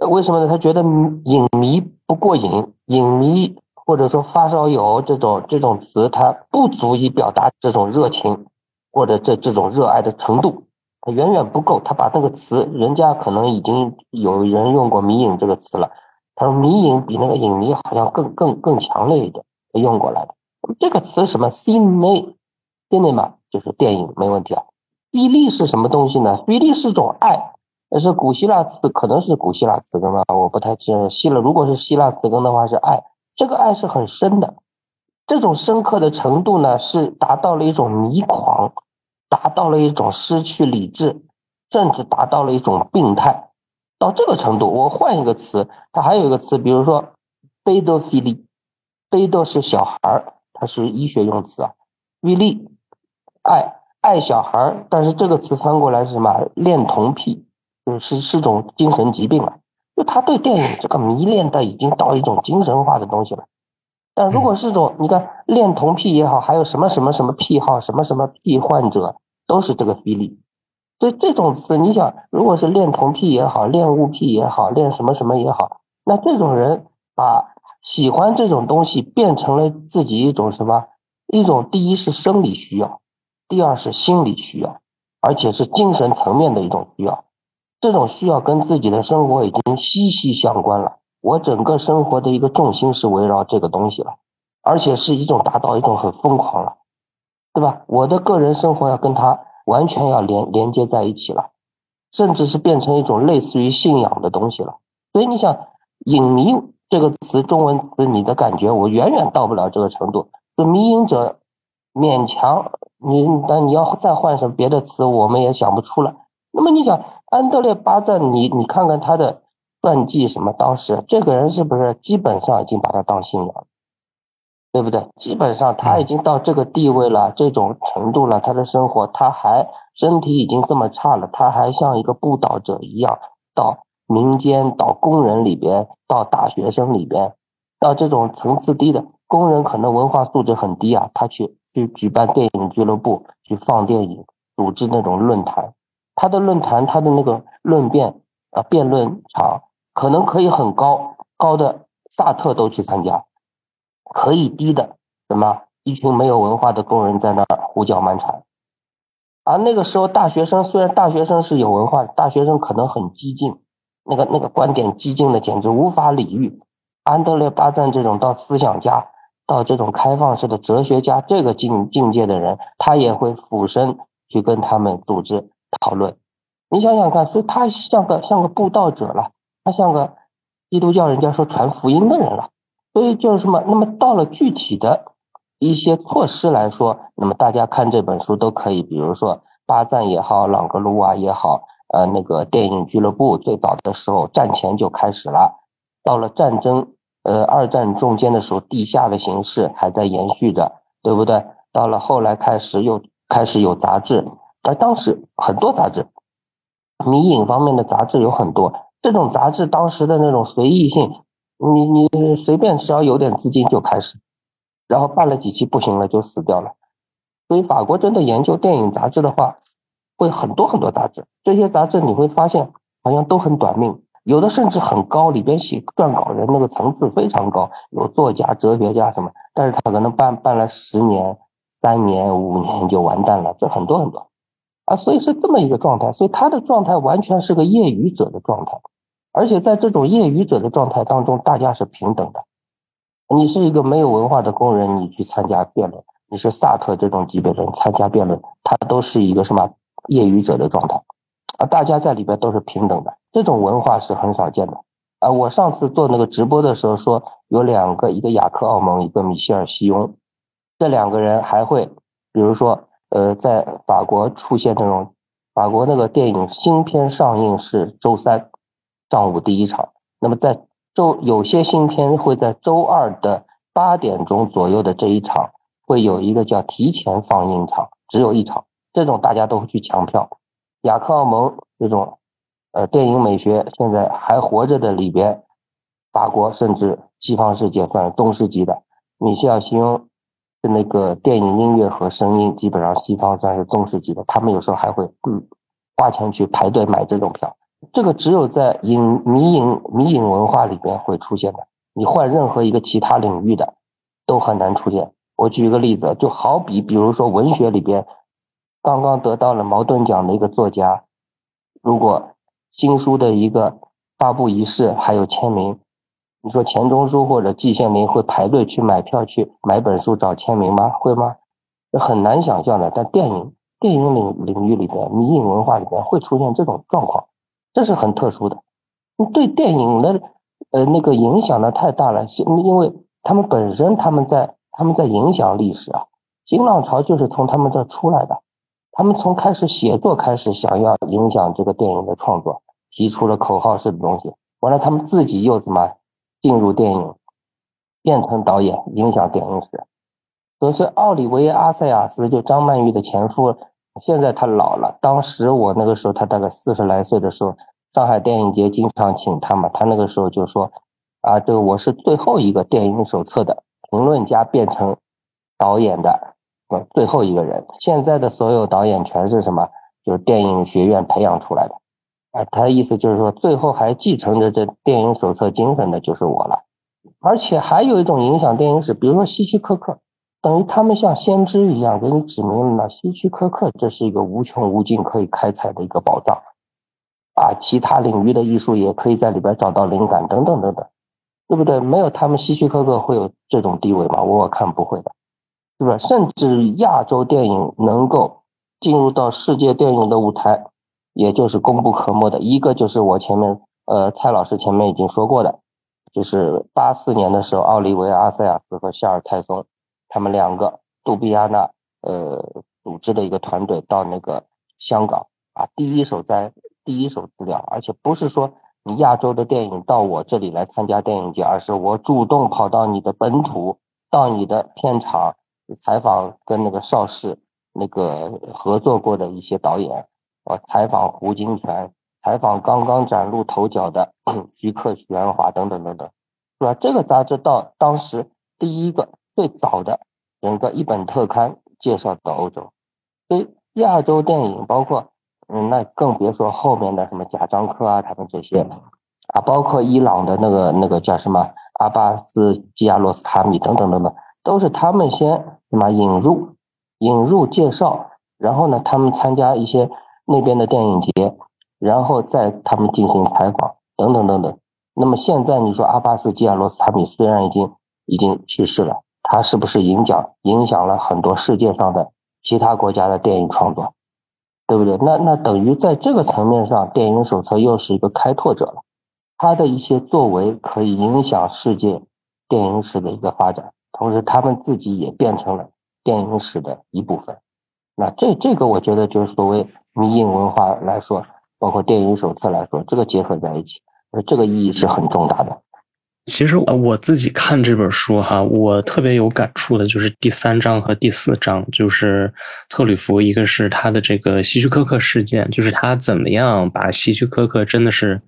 为什么呢？他觉得影迷不过瘾，影迷或者说发烧友这种这种词，它不足以表达这种热情或者这这种热爱的程度，它远远不够。他把那个词，人家可能已经有人用过迷影这个词了，他说迷影比那个影迷好像更更更强烈一点，他用过来的。这个词什么？cine，cinema 就是电影，没问题啊。比利是什么东西呢？比利是种爱，是古希腊词，可能是古希腊词根吧，我不太记得。希了，如果是希腊词根的话，是爱。这个爱是很深的，这种深刻的程度呢，是达到了一种迷狂，达到了一种失去理智，甚至达到了一种病态。到这个程度，我换一个词，它还有一个词，比如说贝多菲利，贝多是小孩儿。它是医学用词啊，威力爱爱小孩儿，但是这个词翻过来是什么？恋童癖，就是是种精神疾病啊。就他对电影这个迷恋的已经到一种精神化的东西了。但如果是种你看恋童癖也好，还有什么什么什么癖好，什么什么癖患者，都是这个比例。所以这种词，你想，如果是恋童癖也好，恋物癖也好，恋什么什么也好，那这种人把。喜欢这种东西变成了自己一种什么？一种第一是生理需要，第二是心理需要。而且是精神层面的一种需要。这种需要跟自己的生活已经息息相关了。我整个生活的一个重心是围绕这个东西了，而且是一种达到一种很疯狂了，对吧？我的个人生活要跟他完全要连连接在一起了，甚至是变成一种类似于信仰的东西了。所以你想，影迷这个词，中文词，你的感觉我远远到不了这个程度。就迷影者，勉强你，但你要再换成别的词，我们也想不出来。那么你想，安德烈巴赞，你你看看他的。传记什么？当时这个人是不是基本上已经把他当信仰，对不对？基本上他已经到这个地位了，这种程度了，他的生活他还身体已经这么差了，他还像一个布道者一样，到民间、到工人里边、到大学生里边、到这种层次低的工人，可能文化素质很低啊，他去去举办电影俱乐部，去放电影，组织那种论坛，他的论坛，他的那个论辩啊，辩论场。可能可以很高高的萨特都去参加，可以低的什么一群没有文化的工人在那胡搅蛮缠，而那个时候大学生虽然大学生是有文化，大学生可能很激进，那个那个观点激进的简直无法理喻。安德烈巴赞这种到思想家到这种开放式的哲学家这个境境界的人，他也会俯身去跟他们组织讨论。你想想看，所以他像个像个布道者了。他像个基督教人家说传福音的人了，所以就是什么？那么到了具体的一些措施来说，那么大家看这本书都可以，比如说巴赞也好，朗格鲁瓦也好，呃，那个电影俱乐部最早的时候战前就开始了，到了战争，呃，二战中间的时候，地下的形式还在延续着，对不对？到了后来开始又开始有杂志，而当时很多杂志，迷影方面的杂志有很多。这种杂志当时的那种随意性，你你随便只要有点资金就开始，然后办了几期不行了就死掉了。所以法国真的研究电影杂志的话，会很多很多杂志。这些杂志你会发现好像都很短命，有的甚至很高，里边写撰稿人那个层次非常高，有作家、哲学家什么，但是他可能办办了十年、三年、五年就完蛋了，这很多很多。啊，所以是这么一个状态，所以他的状态完全是个业余者的状态，而且在这种业余者的状态当中，大家是平等的。你是一个没有文化的工人，你去参加辩论；你是萨特这种级别的人参加辩论，他都是一个什么业余者的状态，啊，大家在里边都是平等的，这种文化是很少见的。啊，我上次做那个直播的时候说，有两个，一个雅克奥蒙，一个米歇尔西翁，这两个人还会，比如说。呃，在法国出现这种，法国那个电影新片上映是周三上午第一场，那么在周有些新片会在周二的八点钟左右的这一场会有一个叫提前放映场，只有一场，这种大家都会去抢票。雅克奥蒙这种，呃，电影美学现在还活着的里边，法国甚至西方世界算中世纪的，米歇尔西翁。是那个电影音乐和声音，基本上西方算是中世纪的，他们有时候还会嗯花钱去排队买这种票。这个只有在影迷影迷影文化里边会出现的，你换任何一个其他领域的都很难出现。我举一个例子，就好比比如说文学里边，刚刚得到了茅盾奖的一个作家，如果新书的一个发布仪式还有签名。你说钱钟书或者季羡林会排队去买票去买本书找签名吗？会吗？这很难想象的。但电影电影领领域里边，迷影文化里边会出现这种状况，这是很特殊的。对电影的呃那个影响呢太大了，因为他们本身他们在他们在影响历史啊。新浪潮就是从他们这出来的，他们从开始写作开始想要影响这个电影的创作，提出了口号式的东西，完了他们自己又怎么？进入电影，变成导演，影响电影史。所以说，奥利维阿塞亚斯就张曼玉的前夫，现在他老了。当时我那个时候，他大概四十来岁的时候，上海电影节经常请他嘛。他那个时候就说：“啊，这个我是最后一个电影手册的评论家变成导演的，最后一个人。现在的所有导演全是什么？就是电影学院培养出来的。”啊，他的意思就是说，最后还继承着这电影手册精神的就是我了。而且还有一种影响电影史，比如说希区柯克。等于他们像先知一样给你指明了希区柯克这是一个无穷无尽可以开采的一个宝藏，啊，其他领域的艺术也可以在里边找到灵感，等等等等，对不对？没有他们希区柯克会有这种地位吗？我看不会的，对吧？甚至亚洲电影能够进入到世界电影的舞台，也就是功不可没的。一个就是我前面，呃，蔡老师前面已经说过的，就是八四年的时候，奥利维亚·阿塞亚斯和夏尔·泰松。他们两个杜比亚纳呃组织的一个团队到那个香港啊，第一手在第一手资料，而且不是说你亚洲的电影到我这里来参加电影节，而是我主动跑到你的本土，到你的片场采访跟那个邵氏那个合作过的一些导演，我采访胡金铨，采访刚刚崭露头角的徐克、徐元华等等等等，是吧？这个杂志到当时第一个。最早的整个一本特刊介绍到欧洲，所以亚洲电影包括，嗯，那更别说后面的什么贾樟柯啊，他们这些啊，包括伊朗的那个那个叫什么阿巴斯基亚罗斯塔米等等等等，都是他们先什么引入引入介绍，然后呢，他们参加一些那边的电影节，然后再他们进行采访等等等等。那么现在你说阿巴斯基亚罗斯塔米虽然已经已经去世了。他是不是影响影响了很多世界上的其他国家的电影创作，对不对？那那等于在这个层面上，电影手册又是一个开拓者了。他的一些作为可以影响世界电影史的一个发展，同时他们自己也变成了电影史的一部分。那这这个我觉得就是所谓迷影文化来说，包括电影手册来说，这个结合在一起，那这个意义是很重大的。其实我自己看这本书哈，我特别有感触的就是第三章和第四章，就是特吕弗，一个是他的这个希区柯克事件，就是他怎么样把希区柯克真的是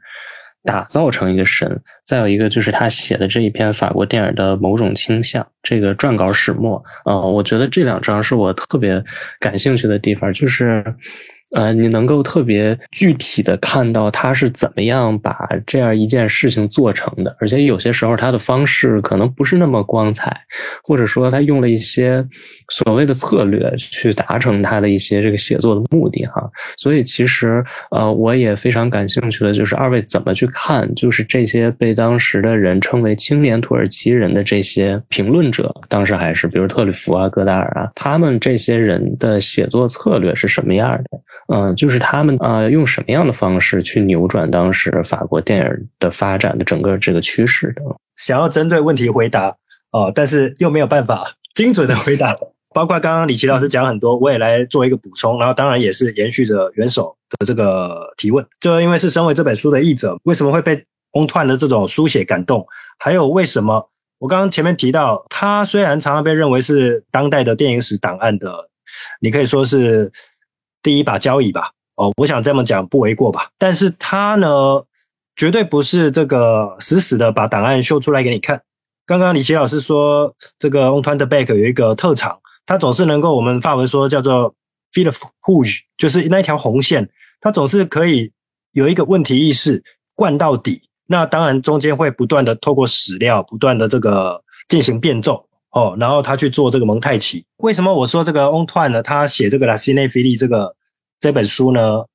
打造成一个神；再有一个就是他写的这一篇法国电影的某种倾向，这个撰稿始末。呃，我觉得这两章是我特别感兴趣的地方，就是。呃，你能够特别具体的看到他是怎么样把这样一件事情做成的，而且有些时候他的方式可能不是那么光彩，或者说他用了一些所谓的策略去达成他的一些这个写作的目的哈。所以其实呃，我也非常感兴趣的就是二位怎么去看，就是这些被当时的人称为青年土耳其人的这些评论者，当时还是比如特里弗啊、戈达尔啊，他们这些人的写作策略是什么样的？嗯，就是他们啊，用什么样的方式去扭转当时法国电影的发展的整个这个趋势的？想要针对问题回答哦，但是又没有办法精准的回答。包括刚刚李琦老师讲很多，我也来做一个补充。然后当然也是延续着元首的这个提问，就因为是身为这本书的译者，为什么会被翁团的这种书写感动？还有为什么我刚刚前面提到，他虽然常常被认为是当代的电影史档案的，你可以说是。第一把交椅吧，哦，我想这么讲不为过吧。但是他呢，绝对不是这个死死的把档案秀出来给你看。刚刚李琦老师说，这个 On t w e n t Back 有一个特长，他总是能够我们发文说叫做 Feel Rouge，就是那一条红线，他总是可以有一个问题意识灌到底。那当然中间会不断的透过史料，不断的这个进行变奏。哦，然后他去做这个蒙太奇。为什么我说这个翁团呢？他写这个拉西内菲利这个这本书呢？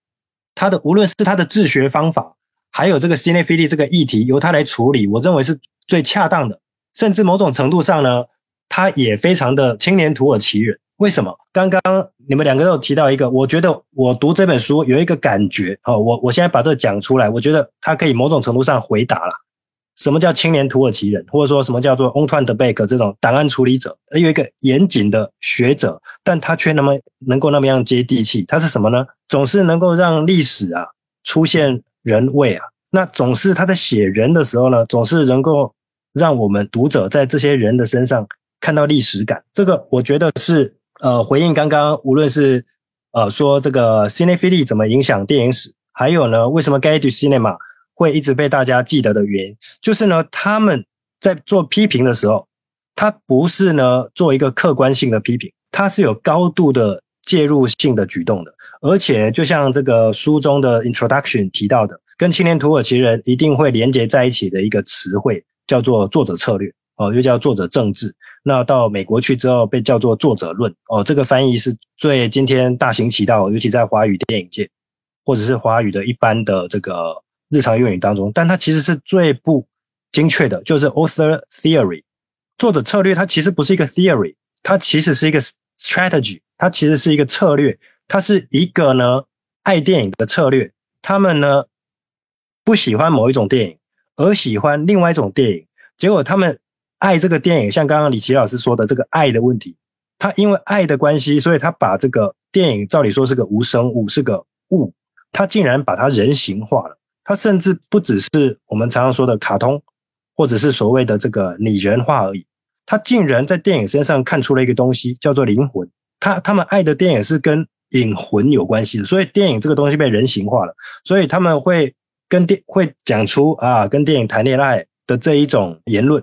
他的无论是他的治学方法，还有这个西内菲利这个议题，由他来处理，我认为是最恰当的。甚至某种程度上呢，他也非常的青年土耳其人。为什么？刚刚你们两个都有提到一个，我觉得我读这本书有一个感觉。哦，我我现在把这讲出来，我觉得他可以某种程度上回答了。什么叫青年土耳其人，或者说什么叫做 On t w e n t Back 这种档案处理者？有一个严谨的学者，但他却那么能够那么样接地气。他是什么呢？总是能够让历史啊出现人味啊。那总是他在写人的时候呢，总是能够让我们读者在这些人的身上看到历史感。这个我觉得是呃回应刚刚无论是呃说这个 cinephili 怎么影响电影史，还有呢为什么 Guide to Cinema。会一直被大家记得的原因，就是呢，他们在做批评的时候，他不是呢做一个客观性的批评，他是有高度的介入性的举动的，而且就像这个书中的 introduction 提到的，跟青年土耳其人一定会连接在一起的一个词汇叫做作者策略。哦，又叫作者政治。那到美国去之后，被叫做作者论。哦，这个翻译是最今天大行其道，尤其在华语电影界，或者是华语的一般的这个日常用语当中。但它其实是最不精确的，就是 author theory，作者策略。它其实不是一个 theory，它其实是一个 strategy，它其实是一个策略，它是一个呢爱电影的策略。他们呢不喜欢某一种电影，而喜欢另外一种电影，结果他们。爱这个电影，像刚刚李琦老师说的这个爱的问题，他因为爱的关系，所以他把这个电影照理说是个无生物，是个物，他竟然把它人形化了。他甚至不只是我们常常说的卡通，或者是所谓的这个拟人化而已。他竟然在电影身上看出了一个东西，叫做灵魂。他他们爱的电影是跟影魂有关系的，所以电影这个东西被人形化了，所以他们会跟电会讲出啊，跟电影谈恋爱的这一种言论。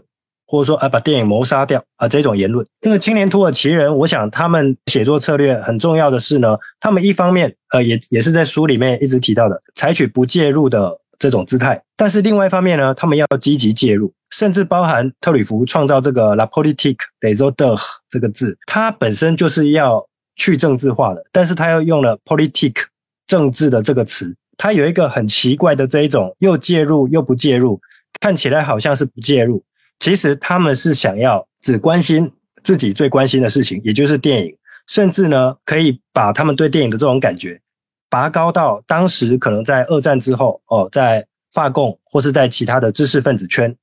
或者说啊，把电影谋杀掉啊，这种言论。这个青年土耳其人，我想他们写作策略很重要的是呢，他们一方面呃也也是在书里面一直提到的，采取不介入的这种姿态，但是另外一方面呢，他们要积极介入，甚至包含特吕弗创造这个 la politique des autres 这个字，它本身就是要去政治化的，但是他又用了 politique 政治的这个词，它有一个很奇怪的这一种又介入又不介入，看起来好像是不介入。其实他们是想要只关心自己最关心的事情，也就是电影，甚至呢可以把他们对电影的这种感觉拔高到当时可能在二战之后哦，在法共或是在其他的知识分子圈，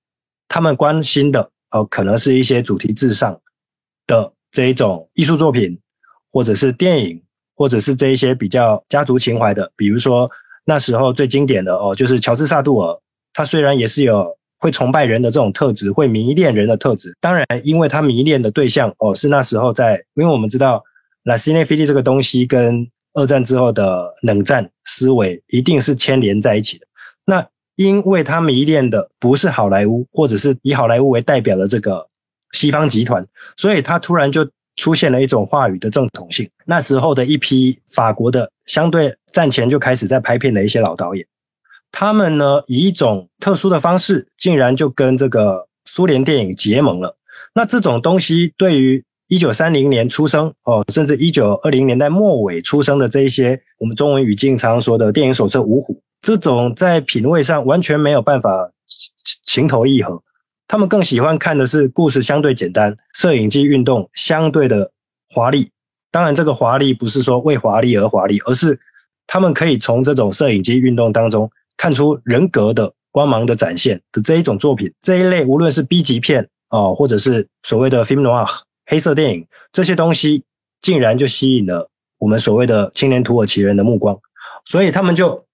他们关心的哦可能是一些主题至上的这一种艺术作品，或者是电影，或者是这一些比较家族情怀的，比如说那时候最经典的哦就是乔治萨杜尔，他虽然也是有。会崇拜人的这种特质，会迷恋人的特质。当然，因为他迷恋的对象哦，是那时候在，因为我们知道拉西内菲利这个东西跟二战之后的冷战思维一定是牵连在一起的。那因为他迷恋的不是好莱坞，或者是以好莱坞为代表的这个西方集团，所以他突然就出现了一种话语的正统性。那时候的一批法国的相对战前就开始在拍片的一些老导演。他们呢，以一种特殊的方式，竟然就跟这个苏联电影结盟了。那这种东西，对于一九三零年出生哦，甚至一九二零年代末尾出生的这一些，我们中文语境常说的电影手册五虎，这种在品味上完全没有办法情投意合。他们更喜欢看的是故事相对简单，摄影机运动相对的华丽。当然，这个华丽不是说为华丽而华丽，而是他们可以从这种摄影机运动当中。看出人格的光芒的展现的这一种作品，这一类无论是 B 级片啊，或者是所谓的 film noir 黑色电影，这些东西竟然就吸引了我们所谓的青年土耳其人的目光，所以他们就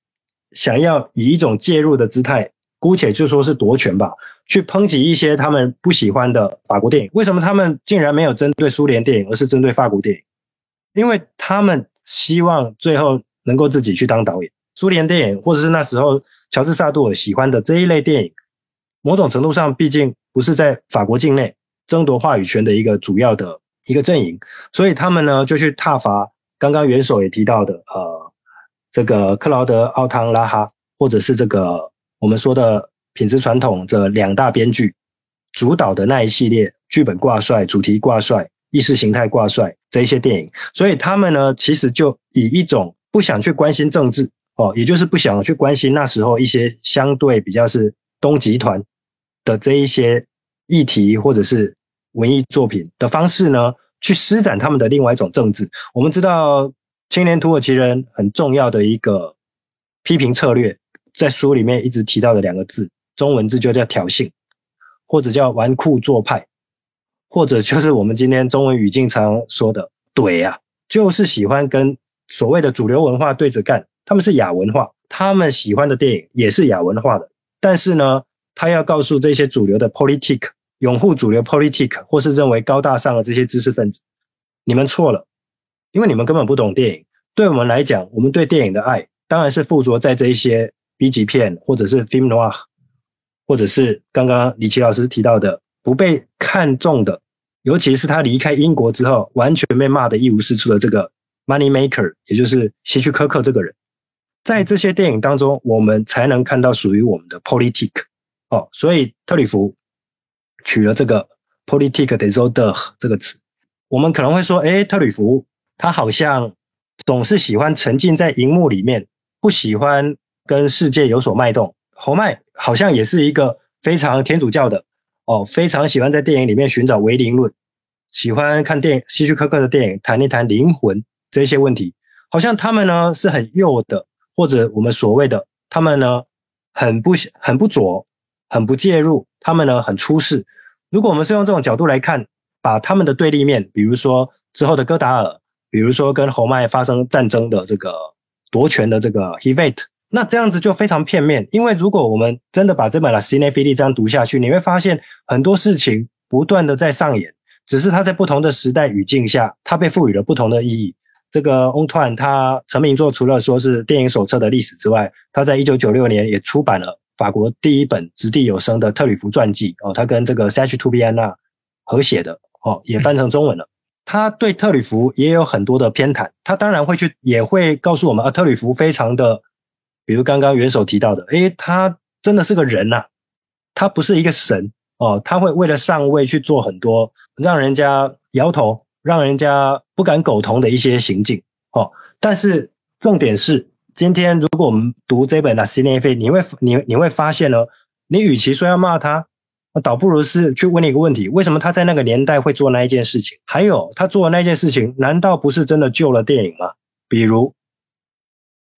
想要以一种介入的姿态，姑且就说是夺权吧，去抨击一些他们不喜欢的法国电影。为什么他们竟然没有针对苏联电影，而是针对法国电影？因为他们希望最后能够自己去当导演。苏联电影，或者是那时候乔治萨杜尔喜欢的这一类电影，某种程度上毕竟不是在法国境内争夺话语权的一个主要的一个阵营，所以他们呢就去挞伐刚刚元首也提到的，呃，这个克劳德奥汤拉哈，或者是这个我们说的品质传统这两大编剧主导的那一系列剧本挂帅、主题挂帅、意识形态挂帅这一些电影，所以他们呢其实就以一种不想去关心政治。哦，也就是不想去关心那时候一些相对比较是东集团的这一些议题或者是文艺作品的方式呢，去施展他们的另外一种政治。我们知道青年土耳其人很重要的一个批评策略，在书里面一直提到的两个字，中文字就叫挑衅，或者叫纨绔做派，或者就是我们今天中文语境常说的怼啊，就是喜欢跟所谓的主流文化对着干。他们是亚文化，他们喜欢的电影也是亚文化的。但是呢，他要告诉这些主流的 politic 拥护主流 politic 或是认为高大上的这些知识分子，你们错了，因为你们根本不懂电影。对我们来讲，我们对电影的爱当然是附着在这一些 B 级片或者是 film noir，或者是刚刚李琦老师提到的不被看中的，尤其是他离开英国之后，完全被骂得一无是处的这个 money maker，也就是希区柯克这个人。在这些电影当中，我们才能看到属于我们的 politic 哦。所以特里弗取了这个 “politique des odeurs” 这个词。我们可能会说，哎，特里弗他好像总是喜欢沉浸在荧幕里面，不喜欢跟世界有所脉动。侯麦好像也是一个非常天主教的哦，非常喜欢在电影里面寻找唯灵论，喜欢看电影希区柯克的电影，谈一谈灵魂这些问题。好像他们呢是很幼的，或者我们所谓的他们呢很不很不左，很不介入，他们呢很出世。如果我们是用这种角度来看，把他们的对立面，比如说之后的戈达尔，比如说跟侯麦发生战争的这个夺权的这个 Hevet，那这样子就非常片面。因为如果我们真的把这本《La c i n e p h i l i 这样读下去，你会发现很多事情不断的在上演，只是它在不同的时代语境下，它被赋予了不同的意义。这个翁特兰他成名作除了说是电影手册的历史之外，他在一九九六年也出版了法国第一本掷地有声的特吕弗传记哦，他跟这个 Sach t o b i a n a 合写的哦，也翻成中文了。他对特吕弗也有很多的偏袒，他当然会去也会告诉我们啊，特吕弗非常的，比如刚刚元首提到的，诶，他真的是个人呐，他不是一个神哦，他会为了上位去做很多让人家摇头。让人家不敢苟同的一些行径，哦，但是重点是，今天如果我们读这本《的《十年费》，你会你你会发现呢，你与其说要骂他，倒不如是去问你一个问题：为什么他在那个年代会做那一件事情？还有他做的那件事情，难道不是真的救了电影吗？比如，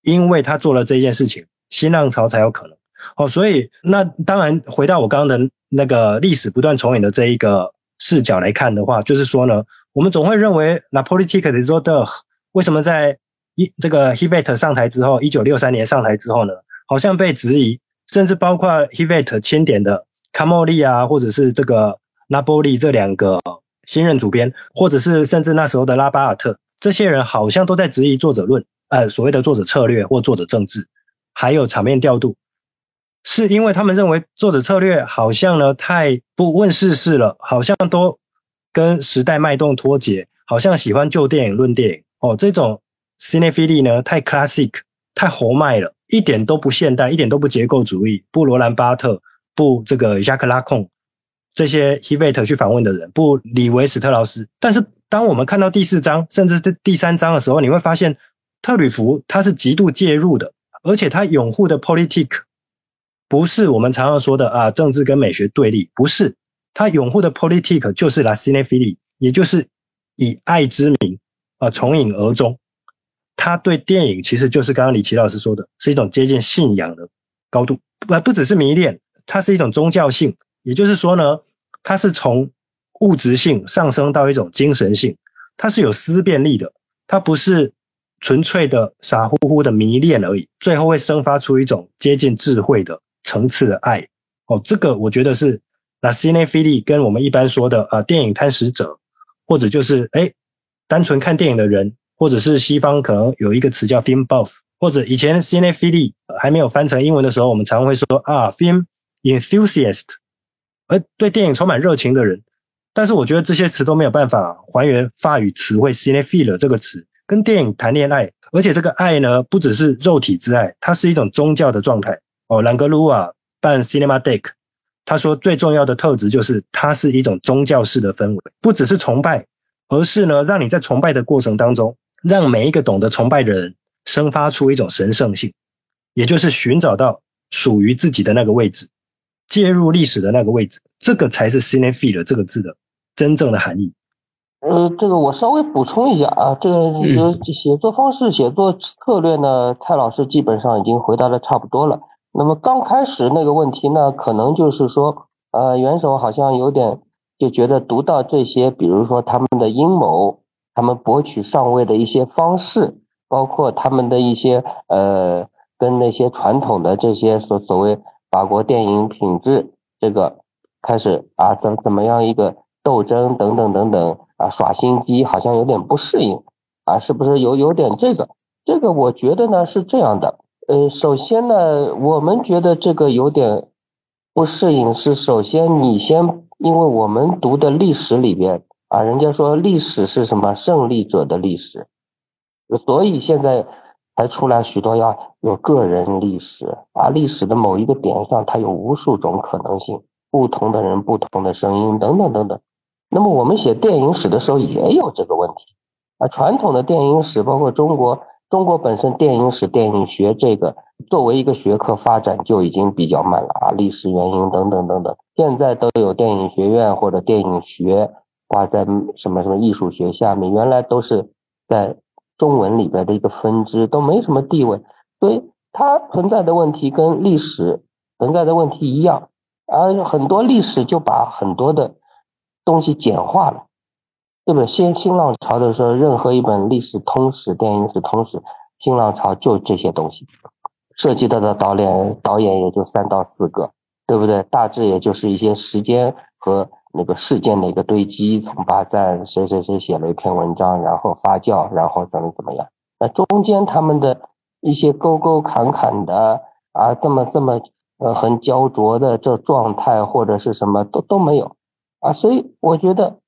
因为他做了这件事情，新浪潮才有可能。哦，所以那当然回到我刚刚的那个历史不断重演的这一个。视角来看的话，就是说呢，我们总会认为那 politique de Zorde 为什么在一这个 Hevet 上台之后，一九六三年上台之后呢，好像被质疑，甚至包括 Hevet 钦点的卡莫利啊，或者是这个拉波利这两个新任主编，或者是甚至那时候的拉巴尔特，这些人好像都在质疑作者论，呃，所谓的作者策略或作者政治，还有场面调度。是因为他们认为作者策略好像呢太不问世事了，好像都跟时代脉动脱节，好像喜欢旧电影论电影哦。这种 Cine 呢太 classic，太活脉了，一点都不现代，一点都不结构主义，不罗兰巴特，不这个亚克拉控这些 Hevet 去访问的人，不李维史特劳斯。但是当我们看到第四章，甚至是第三章的时候，你会发现特吕弗他是极度介入的，而且他拥护的 politic。不是我们常常说的啊，政治跟美学对立，不是他拥护的 politic 就是 la cinephile，也就是以爱之名啊从影而终。他对电影其实就是刚刚李琦老师说的，是一种接近信仰的高度，不不只是迷恋，它是一种宗教性。也就是说呢，它是从物质性上升到一种精神性，它是有思辨力的，它不是纯粹的傻乎乎的迷恋而已，最后会生发出一种接近智慧的。层次的爱哦，这个我觉得是那 cinephile 跟我们一般说的啊电影贪食者，或者就是哎单纯看电影的人，或者是西方可能有一个词叫 film buff，或者以前 cinephile 还没有翻成英文的时候，我们常会说啊 film enthusiast，而对电影充满热情的人。但是我觉得这些词都没有办法还原法语词汇 cinephile 这个词跟电影谈恋爱，而且这个爱呢不只是肉体之爱，它是一种宗教的状态。哦，兰格鲁瓦办 Cinema Deck，他说最重要的特质就是它是一种宗教式的氛围，不只是崇拜，而是呢让你在崇拜的过程当中，让每一个懂得崇拜的人生发出一种神圣性，也就是寻找到属于自己的那个位置，介入历史的那个位置，这个才是 Cinephile 这个字的真正的含义。呃，这个我稍微补充一下啊，这个写作方式、写作策略呢，蔡老师基本上已经回答的差不多了。那么刚开始那个问题呢，可能就是说，呃，元首好像有点就觉得读到这些，比如说他们的阴谋，他们博取上位的一些方式，包括他们的一些呃，跟那些传统的这些所所谓法国电影品质这个开始啊，怎怎么样一个斗争等等等等啊，耍心机，好像有点不适应啊，是不是有有点这个？这个我觉得呢是这样的。呃，首先呢，我们觉得这个有点不适应。是首先你先，因为我们读的历史里边啊，人家说历史是什么胜利者的历史，所以现在才出来许多要有个人历史啊。历史的某一个点上，它有无数种可能性。不同的人、不同的声音等等等等。那么我们写电影史的时候也有这个问题啊。传统的电影史，包括中国，中国本身电影史、电影学这个作为一个学科发展就已经比较慢了啊，历史原因等等等等。现在都有电影学院或者电影学挂在什么什么艺术学下面，原来都是在中文里边的一个分支，都没什么地位，所以它存在的问题跟历史存在的问题一样，而很多历史就把很多的。东西简化了，对不对？新新浪潮的时候，任何一本历史通史、电影史通史，新浪潮就这些东西，涉及到的导演导演也就三到四个，对不对？大致也就是一些时间和那个事件的一个堆积，从八赞谁谁谁写了一篇文章，然后发酵，然后怎么怎么样？那中间他们的一些沟沟坎坎的啊，这么这么呃很焦灼的这状态或者是什么都都没有。啊，所以我觉得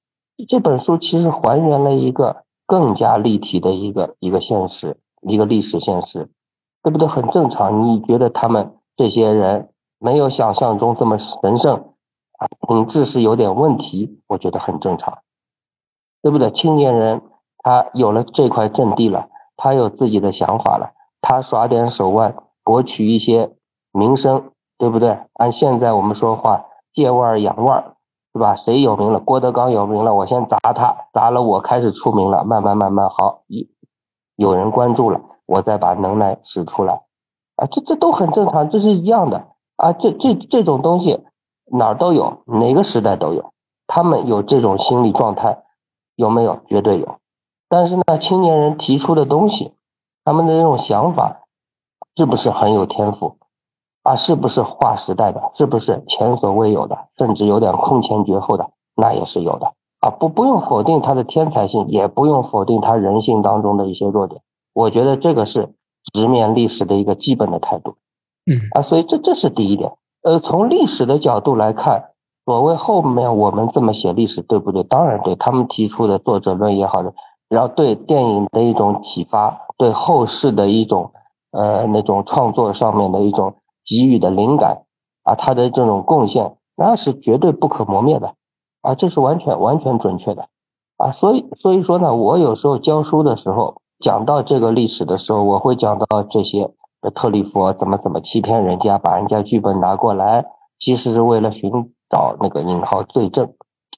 这本书其实还原了一个更加立体的一个一个现实，一个历史现实，对不对？很正常。你觉得他们这些人没有想象中这么神圣啊，品质是有点问题，我觉得很正常，对不对？青年人他有了这块阵地了，他有自己的想法了，他耍点手腕博取一些名声，对不对？按现在我们说话，借腕养腕。是吧？谁有名了？郭德纲有名了，我先砸他，砸了我开始出名了，慢慢慢慢好，有有人关注了，我再把能耐使出来，啊，这这都很正常，这是一样的啊，这这这种东西哪儿都有，哪个时代都有，他们有这种心理状态，有没有？绝对有。但是呢，青年人提出的东西，他们的这种想法，是不是很有天赋？啊，是不是划时代的？是不是前所未有的？甚至有点空前绝后的，那也是有的啊！不，不用否定他的天才性，也不用否定他人性当中的一些弱点。我觉得这个是直面历史的一个基本的态度。嗯啊，所以这这是第一点。呃，从历史的角度来看，所谓后面我们这么写历史，对不对？当然对。他们提出的作者论也好的，然后对电影的一种启发，对后世的一种呃那种创作上面的一种。给予的灵感啊，他的这种贡献那是绝对不可磨灭的啊，这是完全完全准确的啊，所以所以说呢，我有时候教书的时候讲到这个历史的时候，我会讲到这些特里弗怎么怎么欺骗人家，把人家剧本拿过来，其实是为了寻找那个引号罪证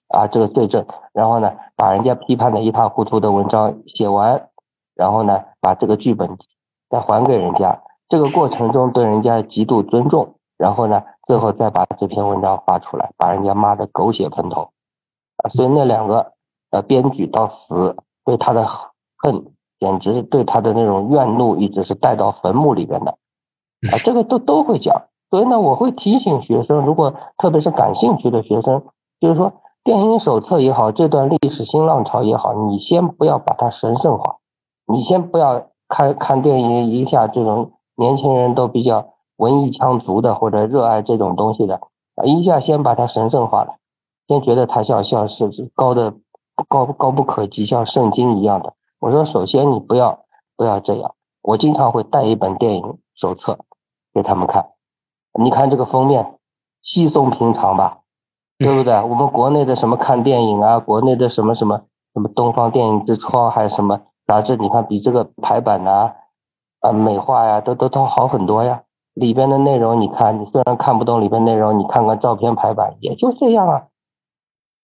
啊，这个罪证，然后呢，把人家批判的一塌糊涂的文章写完，然后呢，把这个剧本再还给人家。这个过程中对人家极度尊重，然后呢，最后再把这篇文章发出来，把人家骂得狗血喷头，啊，所以那两个呃编剧到死对他的恨，简直对他的那种怨怒，一直是带到坟墓里边的，啊，这个都都会讲。所以呢，我会提醒学生，如果特别是感兴趣的学生，就是说电影手册也好，这段历史新浪潮也好，你先不要把它神圣化，你先不要看看电影一下这种。年轻人都比较文艺腔足的，或者热爱这种东西的，啊，一下先把它神圣化了，先觉得它像像是高的高高不可及，像圣经一样的。我说，首先你不要不要这样。我经常会带一本电影手册给他们看，你看这个封面稀松平常吧，对不对？我们国内的什么看电影啊，国内的什么什么什么东方电影之窗还是什么杂志，你看比这个排版呐。啊，美化呀，都都都好很多呀。里边的内容，你看，你虽然看不懂里边内容，你看看照片排版，也就这样啊，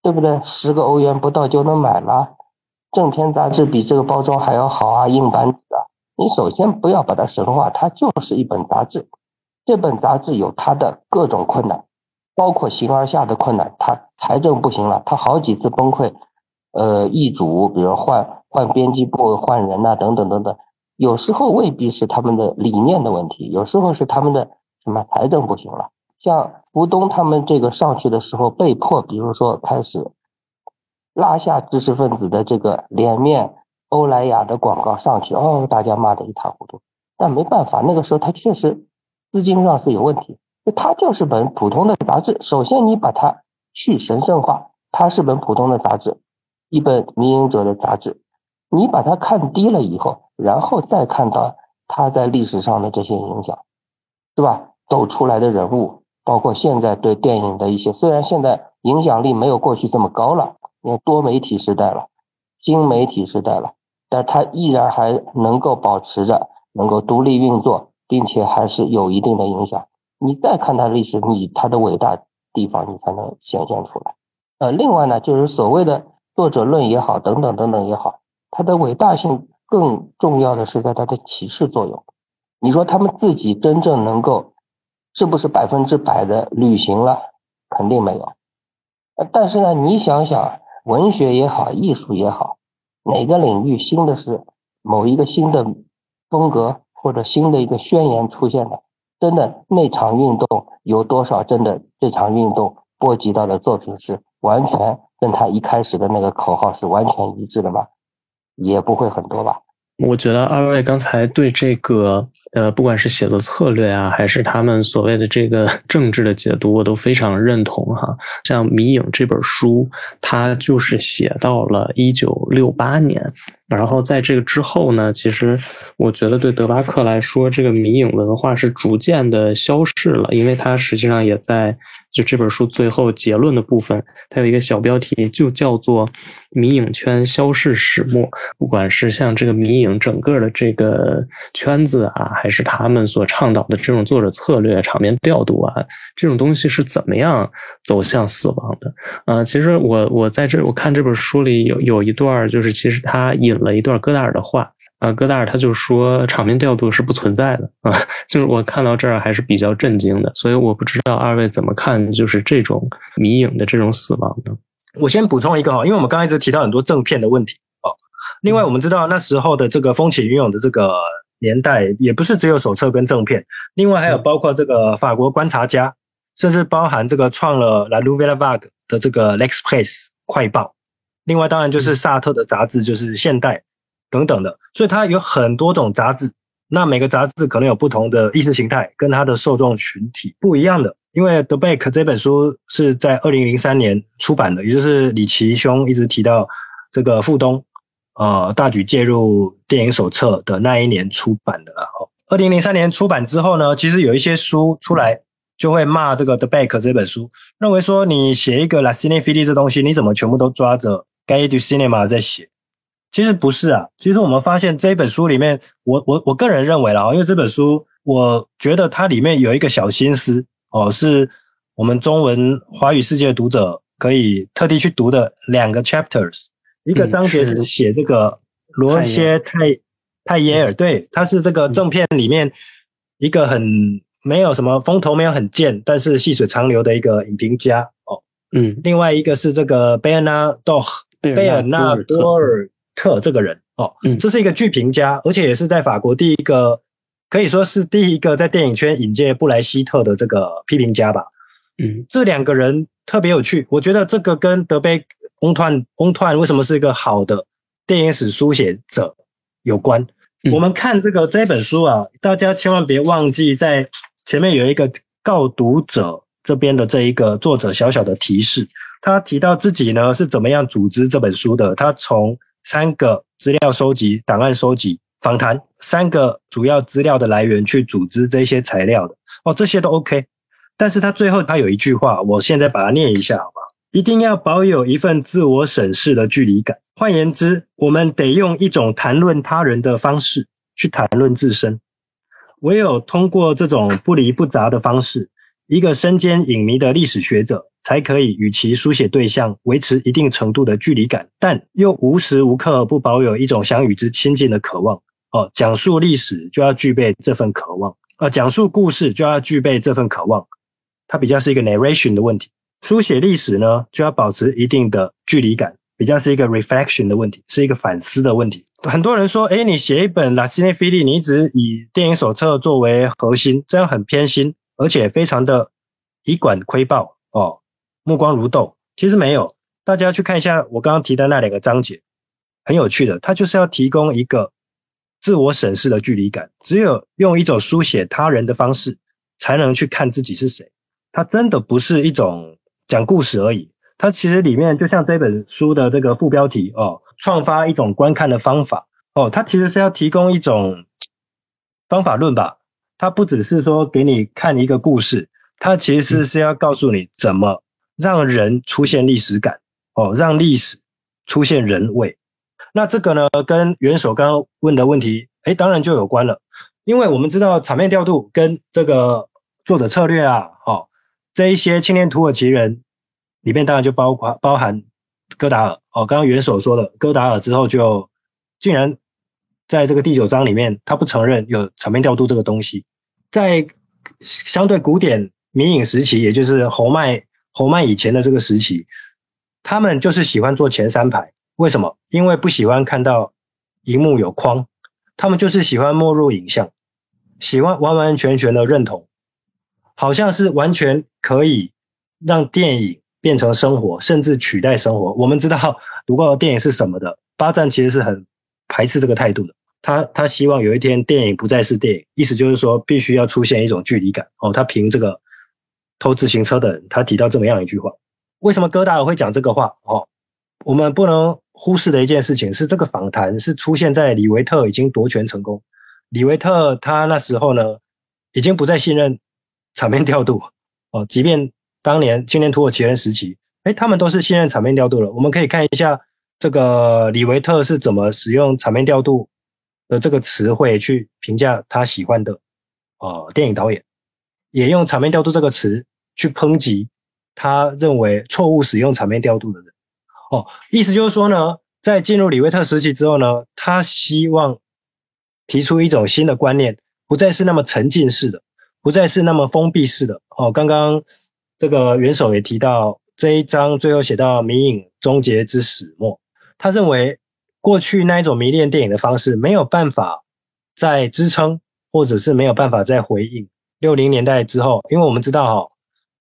对不对？十个欧元不到就能买了。正片杂志比这个包装还要好啊，硬板纸啊。你首先不要把它神化，它就是一本杂志。这本杂志有它的各种困难，包括形而下的困难，它财政不行了，它好几次崩溃，呃，易主，比如换换编辑部、换人呐，等等等等。有时候未必是他们的理念的问题，有时候是他们的什么财政不行了。像吴东他们这个上去的时候，被迫，比如说开始拉下知识分子的这个脸面，欧莱雅的广告上去，哦，大家骂得一塌糊涂。但没办法，那个时候他确实资金上是有问题。它就是本普通的杂志，首先你把它去神圣化，它是本普通的杂志，一本民营者的杂志。你把它看低了以后，然后再看到他在历史上的这些影响，是吧？走出来的人物，包括现在对电影的一些，虽然现在影响力没有过去这么高了，因为多媒体时代了，新媒体时代了，但它依然还能够保持着能够独立运作，并且还是有一定的影响。你再看他的历史，你他的伟大地方，你才能显现出来。呃，另外呢，就是所谓的作者论也好，等等等等也好，它的伟大性更重要的是在它的启示作用。你说他们自己真正能够，是不是百分之百的履行了？肯定没有。但是呢，你想想，文学也好，艺术也好，哪个领域新的是某一个新的风格或者新的一个宣言出现的？真的那场运动有多少？真的这场运动波及到的作品是完全跟他一开始的那个口号是完全一致的吗？也不会很多吧。我觉得二位刚才对这个呃，不管是写作策略啊，还是他们所谓的这个 政治的解读，我都非常认同哈。像《迷影》这本书，它就是写到了一九六八年。然后在这个之后呢，其实我觉得对德巴克来说，这个迷影文化是逐渐的消逝了，因为它实际上也在就这本书最后结论的部分，它有一个小标题，就叫做“迷影圈消逝始末”。不管是像这个迷影整个的这个圈子啊，还是他们所倡导的这种作者策略、场面调度啊，这种东西是怎么样走向死亡的？呃，其实我我在这我看这本书里有有一段，就是其实他引。了一段戈达尔的话啊，戈达尔他就说场面调度是不存在的啊，就是我看到这儿还是比较震惊的，所以我不知道二位怎么看，就是这种迷影的这种死亡呢？我先补充一个哈，因为我们刚才一直提到很多正片的问题哦。另外，我们知道那时候的这个风起云涌的这个年代，也不是只有手册跟正片，另外还有包括这个法国观察家，甚至包含这个创了《La Nouvelle Vague》的这个《L'Express》快报。另外，当然就是萨特的杂志，就是《现代》等等的，所以它有很多种杂志。那每个杂志可能有不同的意识形态，跟它的受众群体不一样的。因为《The Back》这本书是在二零零三年出版的，也就是李奇兄一直提到这个傅东，呃，大举介入电影手册的那一年出版的。然后，二零零三年出版之后呢，其实有一些书出来。就会骂这个《The Back》这本书，认为说你写一个《La Cine f i l i 这东西，你怎么全部都抓着《Guide to Cinema》在写？其实不是啊，其实我们发现这本书里面，我我我个人认为啦，因为这本书，我觉得它里面有一个小心思哦，是我们中文华语世界的读者可以特地去读的两个 chapters，一个章节是写这个罗歇泰泰耶尔，对，他是这个正片里面一个很。没有什么风头，没有很贱，但是细水长流的一个影评家哦。嗯，另外一个是这个贝尔纳多贝尔纳多尔特这个人哦，嗯，这是一个剧评家，而且也是在法国第一个，可以说是第一个在电影圈引荐布莱希特的这个批评家吧。嗯，这两个人特别有趣，我觉得这个跟德贝翁团翁团为什么是一个好的电影史书写者有关。我们看这个这本书啊，大家千万别忘记在。前面有一个告读者这边的这一个作者小小的提示，他提到自己呢是怎么样组织这本书的。他从三个资料收集、档案收集、访谈三个主要资料的来源去组织这些材料的。哦，这些都 OK。但是他最后他有一句话，我现在把它念一下，好不好？一定要保有一份自我审视的距离感。换言之，我们得用一种谈论他人的方式去谈论自身。唯有通过这种不离不杂的方式，一个身兼影迷的历史学者才可以与其书写对象维持一定程度的距离感，但又无时无刻不保有一种想与之亲近的渴望。哦，讲述历史就要具备这份渴望，呃，讲述故事就要具备这份渴望。它比较是一个 narration 的问题，书写历史呢就要保持一定的距离感。比较是一个 reflection 的问题，是一个反思的问题。很多人说，哎，你写一本《拉斯内菲利》，你一直以电影手册作为核心，这样很偏心，而且非常的以管窥豹哦，目光如豆。其实没有，大家去看一下我刚刚提的那两个章节，很有趣的。它就是要提供一个自我审视的距离感。只有用一种书写他人的方式，才能去看自己是谁。它真的不是一种讲故事而已。它其实里面就像这本书的这个副标题哦，创发一种观看的方法哦，它其实是要提供一种方法论吧。它不只是说给你看一个故事，它其实是要告诉你怎么让人出现历史感哦，让历史出现人味。那这个呢，跟元首刚刚问的问题，哎，当然就有关了，因为我们知道场面调度跟这个作者策略啊，哦，这一些青年土耳其人里面当然就包括包含戈达尔。哦，刚刚元首说的戈达尔之后就竟然在这个第九章里面，他不承认有场面调度这个东西，在相对古典民影时期，也就是侯麦侯曼以前的这个时期，他们就是喜欢做前三排，为什么？因为不喜欢看到荧幕有框，他们就是喜欢没入影像，喜欢完完全全的认同。好像是完全可以让电影变成生活，甚至取代生活。我们知道 读过的电影是什么的，巴赞其实是很排斥这个态度的。他他希望有一天电影不再是电影，意思就是说必须要出现一种距离感。哦，他凭这个偷自行车的人，他提到这么样一句话。为什么戈达尔会讲这个话？哦，我们不能忽视的一件事情是，这个访谈是出现在李维特已经夺权成功，李维特他那时候呢已经不再信任。场面调度哦，即便当年青年土耳其人时期，哎，他们都是信任场面调度了。我们可以看一下这个李维特是怎么使用场面调度的这个词汇去评价他喜欢的呃电影导演，也用场面调度这个词去抨击他认为错误使用场面调度的人。哦，意思就是说呢，在进入李维特时期之后呢，他希望提出一种新的观念，不再是那么沉浸式的。不再是那么封闭式的哦。刚刚这个元首也提到这一章最后写到迷影终结之始末，他认为过去那一种迷恋电影的方式没有办法再支撑，或者是没有办法再回应六零年代之后，因为我们知道哈，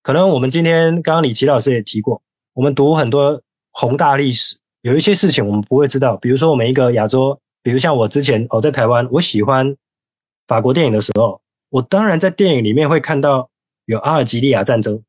可能我们今天刚刚李琦老师也提过，我们读很多宏大历史，有一些事情我们不会知道，比如说我们一个亚洲，比如像我之前哦在台湾，我喜欢法国电影的时候。我当然在电影里面会看到有阿尔及利亚战争，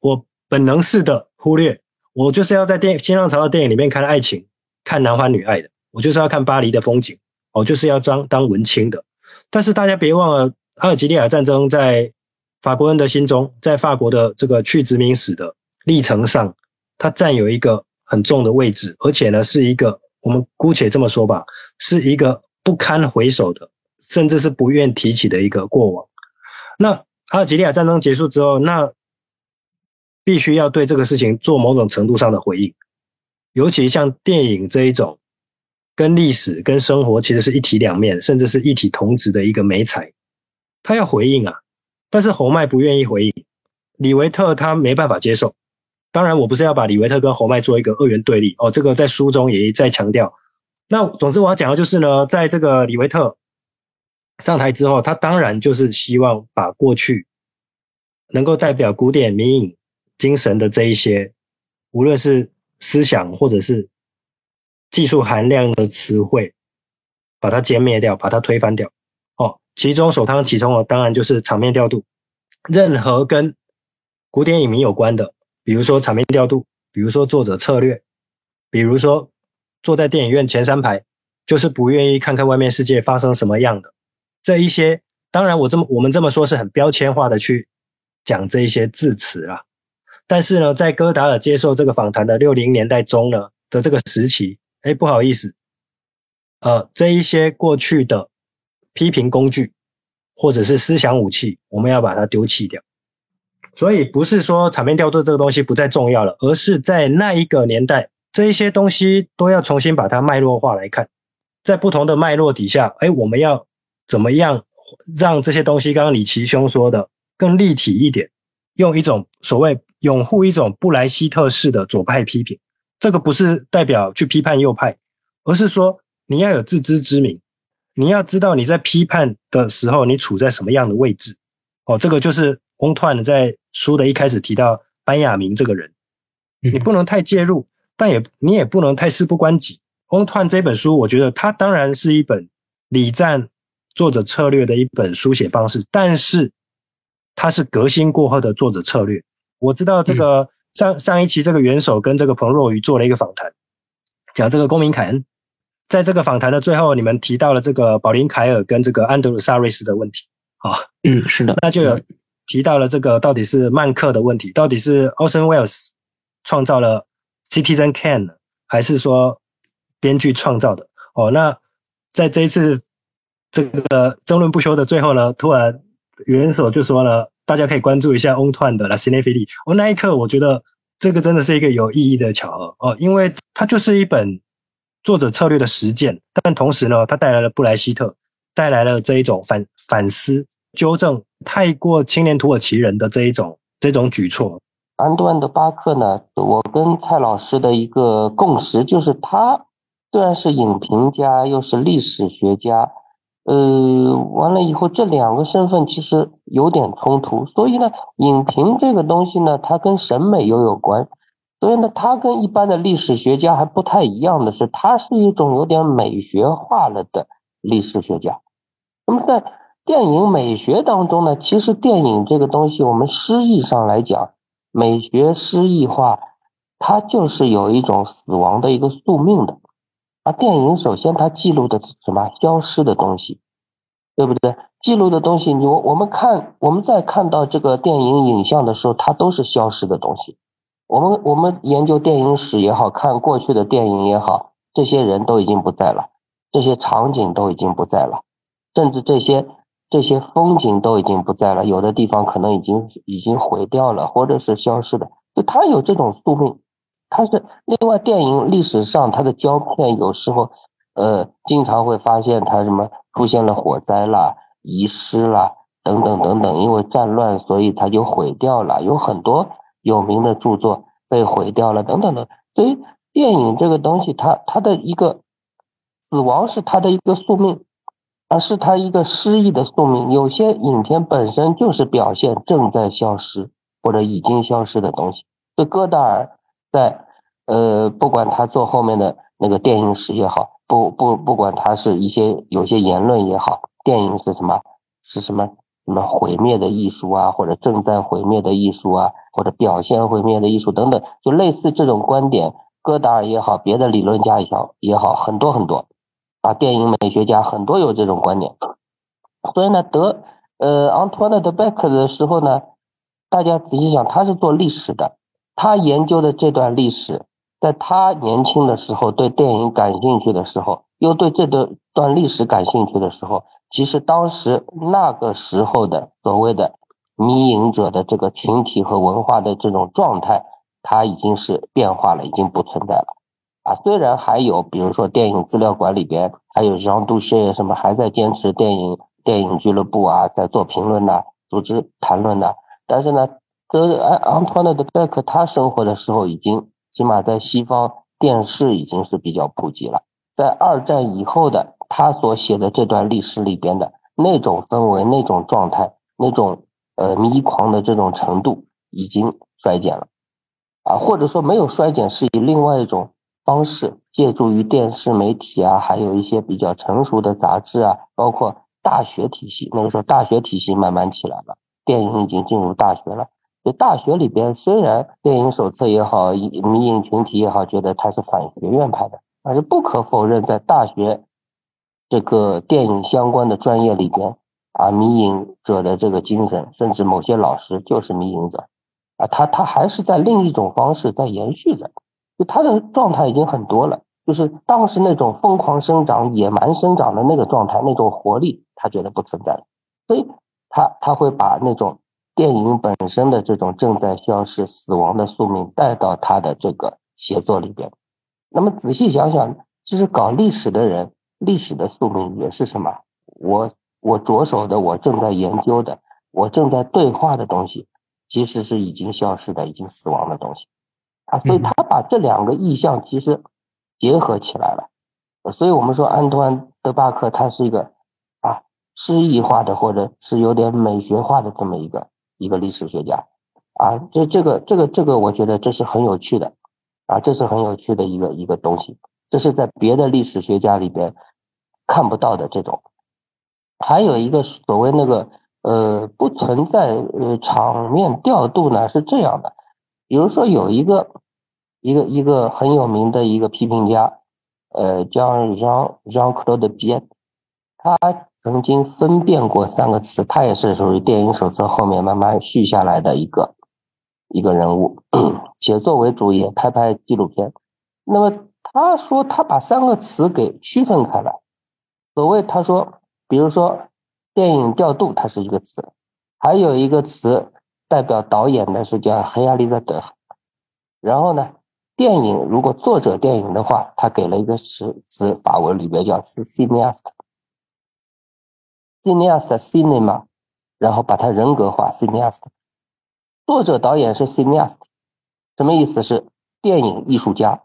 我本能式的忽略，我就是要在电新浪潮的电影里面看爱情，看男欢女爱的，我就是要看巴黎的风景，我就是要装当文青的。但是大家别忘了，阿尔及利亚战争在法国人的心中，在法国的这个去殖民史的历程上，它占有一个很重的位置，而且呢，是一个我们姑且这么说吧，是一个不堪回首的。甚至是不愿提起的一个过往。那阿尔及利亚战争结束之后，那必须要对这个事情做某种程度上的回应。尤其像电影这一种，跟历史、跟生活其实是一体两面，甚至是一体同质的一个美彩，他要回应啊。但是侯麦不愿意回应，李维特他没办法接受。当然，我不是要把李维特跟侯麦做一个二元对立哦，这个在书中也一再强调。那总之我要讲的就是呢，在这个李维特。上台之后，他当然就是希望把过去能够代表古典民影精神的这一些，无论是思想或者是技术含量的词汇，把它歼灭掉，把它推翻掉。其中首当其冲的当然就是场面调度。任何跟古典影迷有关的，比如说场面调度，比如说作者策略，比如说坐在电影院前三排，就是不愿意看看外面世界发生什么样的。这一些，当然我这么我们这么说是很标签化的去讲这一些字词啦。但是呢，在戈达尔接受这个访谈的六零年代中呢的这个时期，哎，不好意思，呃，这一些过去的批评工具或者是思想武器，我们要把它丢弃掉。所以不是说场面调度这个东西不再重要了，而是在那一个年代，这一些东西都要重新把它脉络化来看，在不同的脉络底下，哎，我们要。怎么样让这些东西，刚刚李奇兄说的更立体一点？用一种所谓拥护一种布莱希特式的左派批评，这个不是代表去批判右派，而是说你要有自知之明，你要知道你在批判的时候你处在什么样的位置。哦，这个就是翁团在书的一开始提到班亚明这个人，你不能太介入，但也你也不能太事不关己。翁团这本书，我觉得它当然是一本礼赞。作者策略的一本书写方式，但是它是革新过后的作者策略。我知道这个上上一期这个元首跟这个彭若愚做了一个访谈，讲这个公民凯恩，在这个访谈的最后，你们提到了这个保林凯尔跟这个安德鲁萨瑞斯的问题。啊，嗯，是的，那就有提到了这个到底是曼克的问题，到底是 Orson Welles 创造了 Citizen Kane，还是说编剧创造的？哦，那在这一次这个争论不休的最后呢，突然元首就说了，大家可以关注一下翁团的《La c i n e p h i l i 哦，那一刻我觉得这个真的是一个有意义的巧合。哦，因为它就是一本作者策略的实践，但同时呢，他带来了布莱希特，带来了这一种反反思、纠正太过青年土耳其人的这一种这种举措。安多安德巴克呢，我跟蔡老师的一个共识就是他。虽然是影评家，又是历史学家，呃，完了以后这两个身份其实有点冲突。所以呢，影评这个东西呢，它跟审美又有关。所以呢，它跟一般的历史学家还不太一样的是，他是一种有点美学化了的历史学家。那么在电影美学当中呢，其实电影这个东西，我们诗意上来讲，美学诗意化，它就是有一种死亡的一个宿命的。啊，电影首先它记录的是什么？消失的东西，对不对？记录的东西，你我我们看，我们在看到这个电影影像的时候，它都是消失的东西。我们我们研究电影史也好看过去的电影也好，这些人都已经不在了，这些场景都已经不在了，甚至这些这些风景都已经不在了，有的地方可能已经已经毁掉了，或者是消失的，就它有这种宿命。它是另外电影历史上它的胶片有时候，呃，经常会发现它什么出现了火灾啦、遗失啦等等等等，因为战乱所以它就毁掉了，有很多有名的著作被毁掉了等等的。所以电影这个东西，它它的一个死亡是它的一个宿命，而是它一个失忆的宿命。有些影片本身就是表现正在消失或者已经消失的东西。这戈达尔。在，呃，不管他做后面的那个电影史也好，不不不管他是一些有些言论也好，电影是什么？是什么什么毁灭的艺术啊，或者正在毁灭的艺术啊，或者表现毁灭的艺术等等，就类似这种观点，戈达尔也好，别的理论家也好也好，很多很多，啊，电影美学家很多有这种观点。所以呢，德呃昂托纳德贝克的时候呢，大家仔细想，他是做历史的。他研究的这段历史，在他年轻的时候对电影感兴趣的时候，又对这段段历史感兴趣的时候，其实当时那个时候的所谓的迷影者的这个群体和文化的这种状态，它已经是变化了，已经不存在了。啊，虽然还有，比如说电影资料馆里边还有让杜谢什么还在坚持电影电影俱乐部啊，在做评论呐，组织谈论呐，但是呢。这安安托纳德贝克他生活的时候，已经起码在西方电视已经是比较普及了。在二战以后的他所写的这段历史里边的那种氛围、那种状态、那种呃迷狂的这种程度，已经衰减了，啊，或者说没有衰减，是以另外一种方式，借助于电视媒体啊，还有一些比较成熟的杂志啊，包括大学体系。那个时候大学体系慢慢起来了，电影已经进入大学了。就大学里边，虽然电影手册也好，迷影群体也好，觉得它是反学院派的，但是不可否认，在大学这个电影相关的专业里边，啊，迷影者的这个精神，甚至某些老师就是迷影者，啊，他他还是在另一种方式在延续着，就他的状态已经很多了，就是当时那种疯狂生长、野蛮生长的那个状态，那种活力，他觉得不存在了，所以他他会把那种。电影本身的这种正在消失、死亡的宿命带到他的这个写作里边。那么仔细想想，其实搞历史的人，历史的宿命也是什么？我我着手的，我正在研究的，我正在对话的东西，其实是已经消失的、已经死亡的东西啊。所以他把这两个意象其实结合起来了。所以我们说，安托万·德巴克他是一个啊诗意化的，或者是有点美学化的这么一个。一个历史学家，啊，这这个这个这个，我觉得这是很有趣的，啊，这是很有趣的一个一个东西，这是在别的历史学家里边看不到的这种。还有一个所谓那个呃不存在呃场面调度呢，是这样的，比如说有一个一个一个很有名的一个批评家，呃，叫 Jean Jean Claude b i e t 他曾经分辨过三个词，他也是属于电影手册后面慢慢续下来的一个一个人物，写作为主，也拍拍纪录片。那么他说他把三个词给区分开来，所谓他说，比如说电影调度，它是一个词，还有一个词代表导演的是叫黑亚利扎德，然后呢，电影如果作者电影的话，他给了一个词词，法文里边叫 cineast。Cineast cinema，然后把它人格化。Cineast，作者导演是 Cineast，什么意思？是电影艺术家。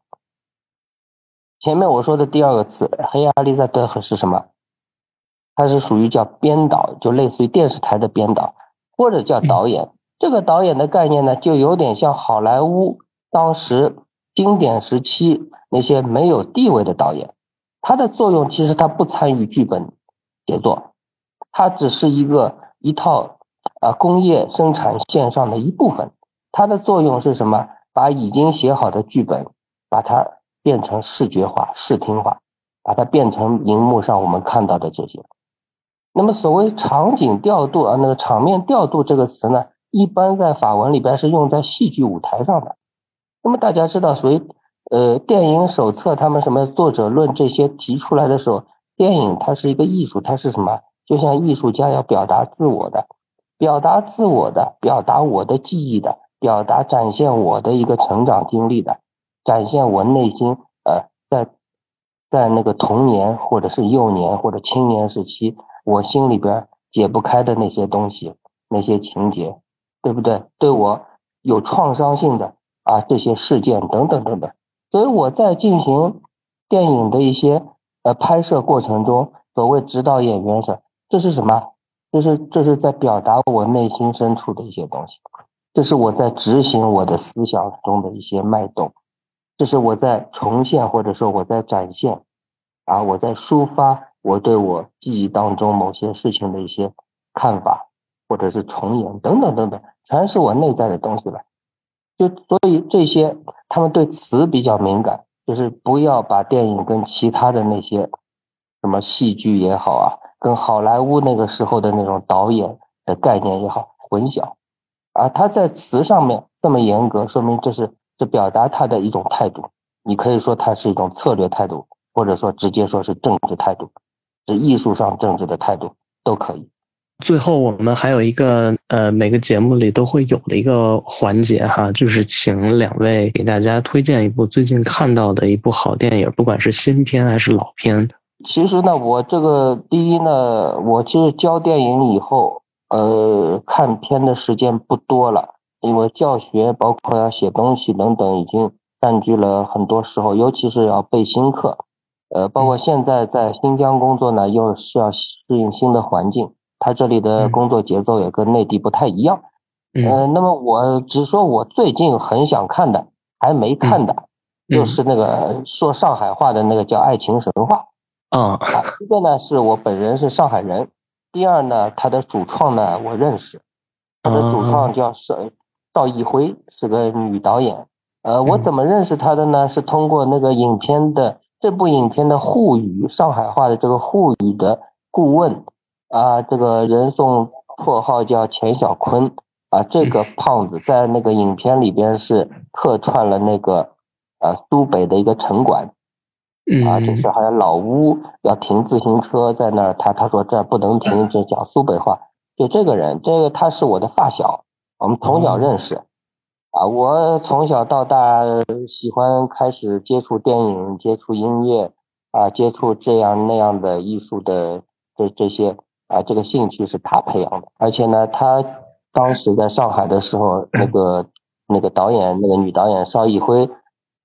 前面我说的第二个词黑亚利在德赫是什么？它是属于叫编导，就类似于电视台的编导，或者叫导演。这个导演的概念呢，就有点像好莱坞当时经典时期那些没有地位的导演，他的作用其实他不参与剧本写作。他只是一个一套啊工业生产线上的一部分，它的作用是什么？把已经写好的剧本，把它变成视觉化、视听化，把它变成荧幕上我们看到的这些。那么所谓场景调度啊，那个场面调度这个词呢，一般在法文里边是用在戏剧舞台上的。那么大家知道，所谓呃电影手册，他们什么作者论这些提出来的时候，电影它是一个艺术，它是什么？就像艺术家要表达自我的，表达自我的，表达我的记忆的，表达展现我的一个成长经历的，展现我内心呃在在那个童年或者是幼年或者青年时期，我心里边解不开的那些东西，那些情节，对不对？对我有创伤性的啊这些事件等等等等。所以我在进行电影的一些呃拍摄过程中，所谓指导演员是。这是什么？这是这是在表达我内心深处的一些东西，这是我在执行我的思想中的一些脉动，这是我在重现或者说我在展现，啊，我在抒发我对我记忆当中某些事情的一些看法，或者是重演等等等等，全是我内在的东西了。就所以这些他们对词比较敏感，就是不要把电影跟其他的那些什么戏剧也好啊。跟好莱坞那个时候的那种导演的概念也好混淆，啊，他在词上面这么严格，说明这是这表达他的一种态度。你可以说他是一种策略态度，或者说直接说是政治态度，是艺术上政治的态度都可以。最后，我们还有一个呃，每个节目里都会有的一个环节哈，就是请两位给大家推荐一部最近看到的一部好电影，不管是新片还是老片。其实呢，我这个第一呢，我其实教电影以后，呃，看片的时间不多了，因为教学包括要写东西等等，已经占据了很多时候，尤其是要备新课，呃，包括现在在新疆工作呢，又是要适应新的环境，他这里的工作节奏也跟内地不太一样，嗯，那么我只说我最近很想看的，还没看的，就是那个说上海话的那个叫《爱情神话》。啊，一个呢是我本人是上海人，第二呢，他的主创呢我认识，他的主创叫邵邵艺辉，是个女导演。呃，我怎么认识她的呢？是通过那个影片的这部影片的沪语上海话的这个沪语的顾问啊，这个人送绰号叫钱小坤啊，这个 胖子在那个影片里边是客串了那个呃苏北的一个城管。啊，就是好像老屋要停自行车在那儿，他他说这不能停，这讲苏北话。就这个人，这个他是我的发小，我们从小认识。啊，我从小到大喜欢开始接触电影、接触音乐，啊，接触这样那样的艺术的这这些啊，这个兴趣是他培养的。而且呢，他当时在上海的时候，那个那个导演，那个女导演邵艺辉。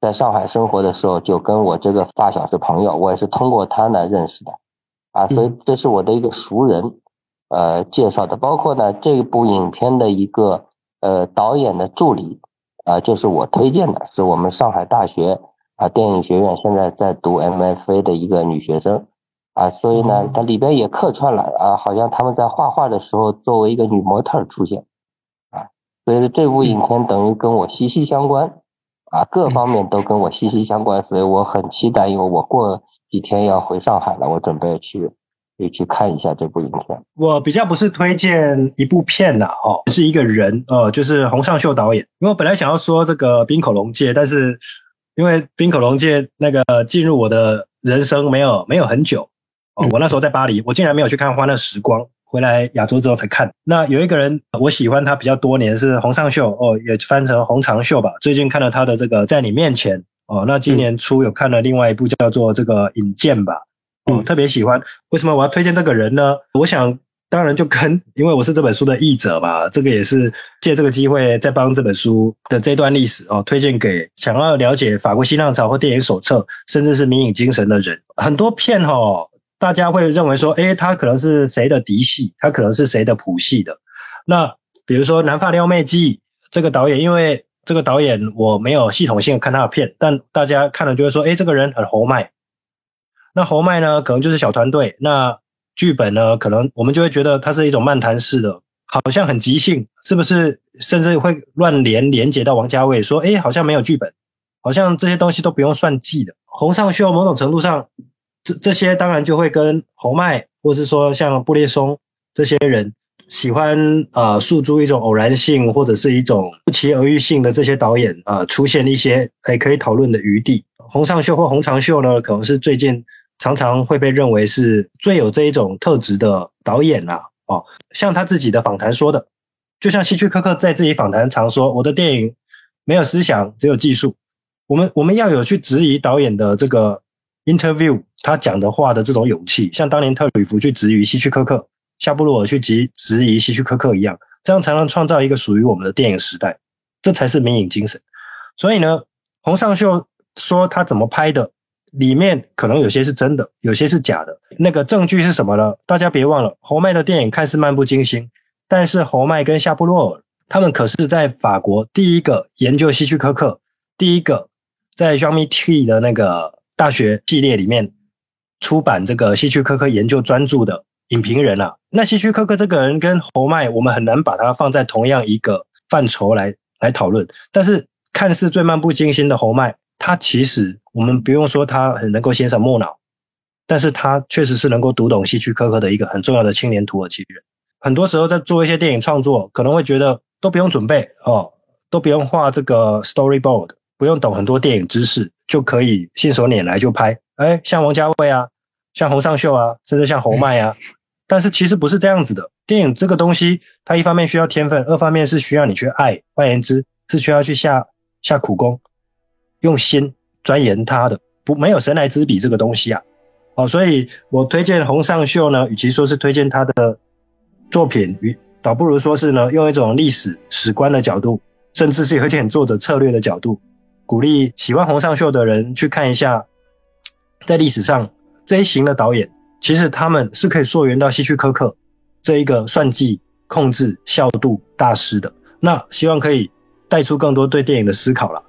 在上海生活的时候，就跟我这个发小是朋友，我也是通过他呢认识的，啊，所以这是我的一个熟人，呃，介绍的。包括呢这部影片的一个呃导演的助理，啊，就是我推荐的，是我们上海大学啊电影学院现在在读 MFA 的一个女学生，啊，所以呢它里边也客串了啊，好像他们在画画的时候作为一个女模特出现，啊，所以这部影片等于跟我息息相关。啊，各方面都跟我息息相关，所以我很期待，因为我过几天要回上海了，我准备去可以去看一下这部影片。我比较不是推荐一部片呐，哦，是一个人，呃，就是洪尚秀导演。因为我本来想要说这个冰口龙介，但是因为冰口龙介那个进入我的人生没有没有很久，哦，我那时候在巴黎，我竟然没有去看《欢乐时光》。回来亚洲之后才看，那有一个人我喜欢他比较多年是洪尚秀哦，也翻成洪长秀吧。最近看了他的这个在你面前哦，那今年初有看了另外一部叫做这个引荐吧，哦，特别喜欢。为什么我要推荐这个人呢？我想当然就跟 因为我是这本书的译者嘛，这个也是借这个机会再帮这本书的这段历史哦推荐给想要了解法国新浪潮或电影手册，甚至是民影精神的人。很多片哈。大家会认为说，哎，他可能是谁的嫡系，他可能是谁的谱系的。那比如说《南发撩妹记》这个导演，因为这个导演我没有系统性看他的片，但大家看了就会说，哎，这个人很侯麦。那侯麦呢，可能就是小团队。那剧本呢，可能我们就会觉得它是一种漫谈式的，好像很即兴，是不是？甚至会乱连连接到王家卫，说，哎，好像没有剧本，好像这些东西都不用算计的。洪尚秀某种程度上。这些当然就会跟侯麦，或是说像布列松这些人喜欢啊诉诸一种偶然性或者是一种不期而遇性的这些导演啊，出现一些诶可以讨论的余地。洪尚秀或洪长秀呢，可能是最近常常会被认为是最有这一种特质的导演啦。哦，像他自己的访谈说的，就像希区柯克在自己访谈常说，我的电影没有思想，只有技术。我们我们要有去质疑导演的这个。interview 他讲的话的这种勇气，像当年特吕弗去质疑希区柯克，夏布洛尔去质质疑希区柯克一样，这样才能创造一个属于我们的电影时代，这才是民影精神。所以呢，洪尚秀说他怎么拍的，里面可能有些是真的，有些是假的。那个证据是什么呢？大家别忘了，侯麦的电影看似漫不经心，但是侯麦跟夏布洛尔他们可是在法国第一个研究希区柯克，第一个在 Jean m i T 的那个。大学系列里面出版这个希区柯克研究专著的影评人啊，那希区柯克这个人跟侯麦，我们很难把他放在同样一个范畴来来讨论。但是看似最漫不经心的侯麦，他其实我们不用说他很能够欣赏木脑，但是他确实是能够读懂希区柯克的一个很重要的青年土耳其人。很多时候在做一些电影创作，可能会觉得都不用准备哦，都不用画这个 storyboard。不用懂很多电影知识就可以信手拈来就拍，哎，像王家卫啊，像洪尚秀啊，甚至像侯麦啊。但是其实不是这样子的。电影这个东西，它一方面需要天分，二方面是需要你去爱。换言之，是需要去下下苦功，用心钻研它的。不，没有神来之笔这个东西啊。哦，所以我推荐洪尚秀呢，与其说是推荐他的作品，与倒不如说是呢，用一种历史史观的角度，甚至是有一点作者策略的角度。鼓励喜欢洪尚秀的人去看一下，在历史上这一型的导演，其实他们是可以溯源到希区柯克这一个算计、控制、效度大师的。那希望可以带出更多对电影的思考了。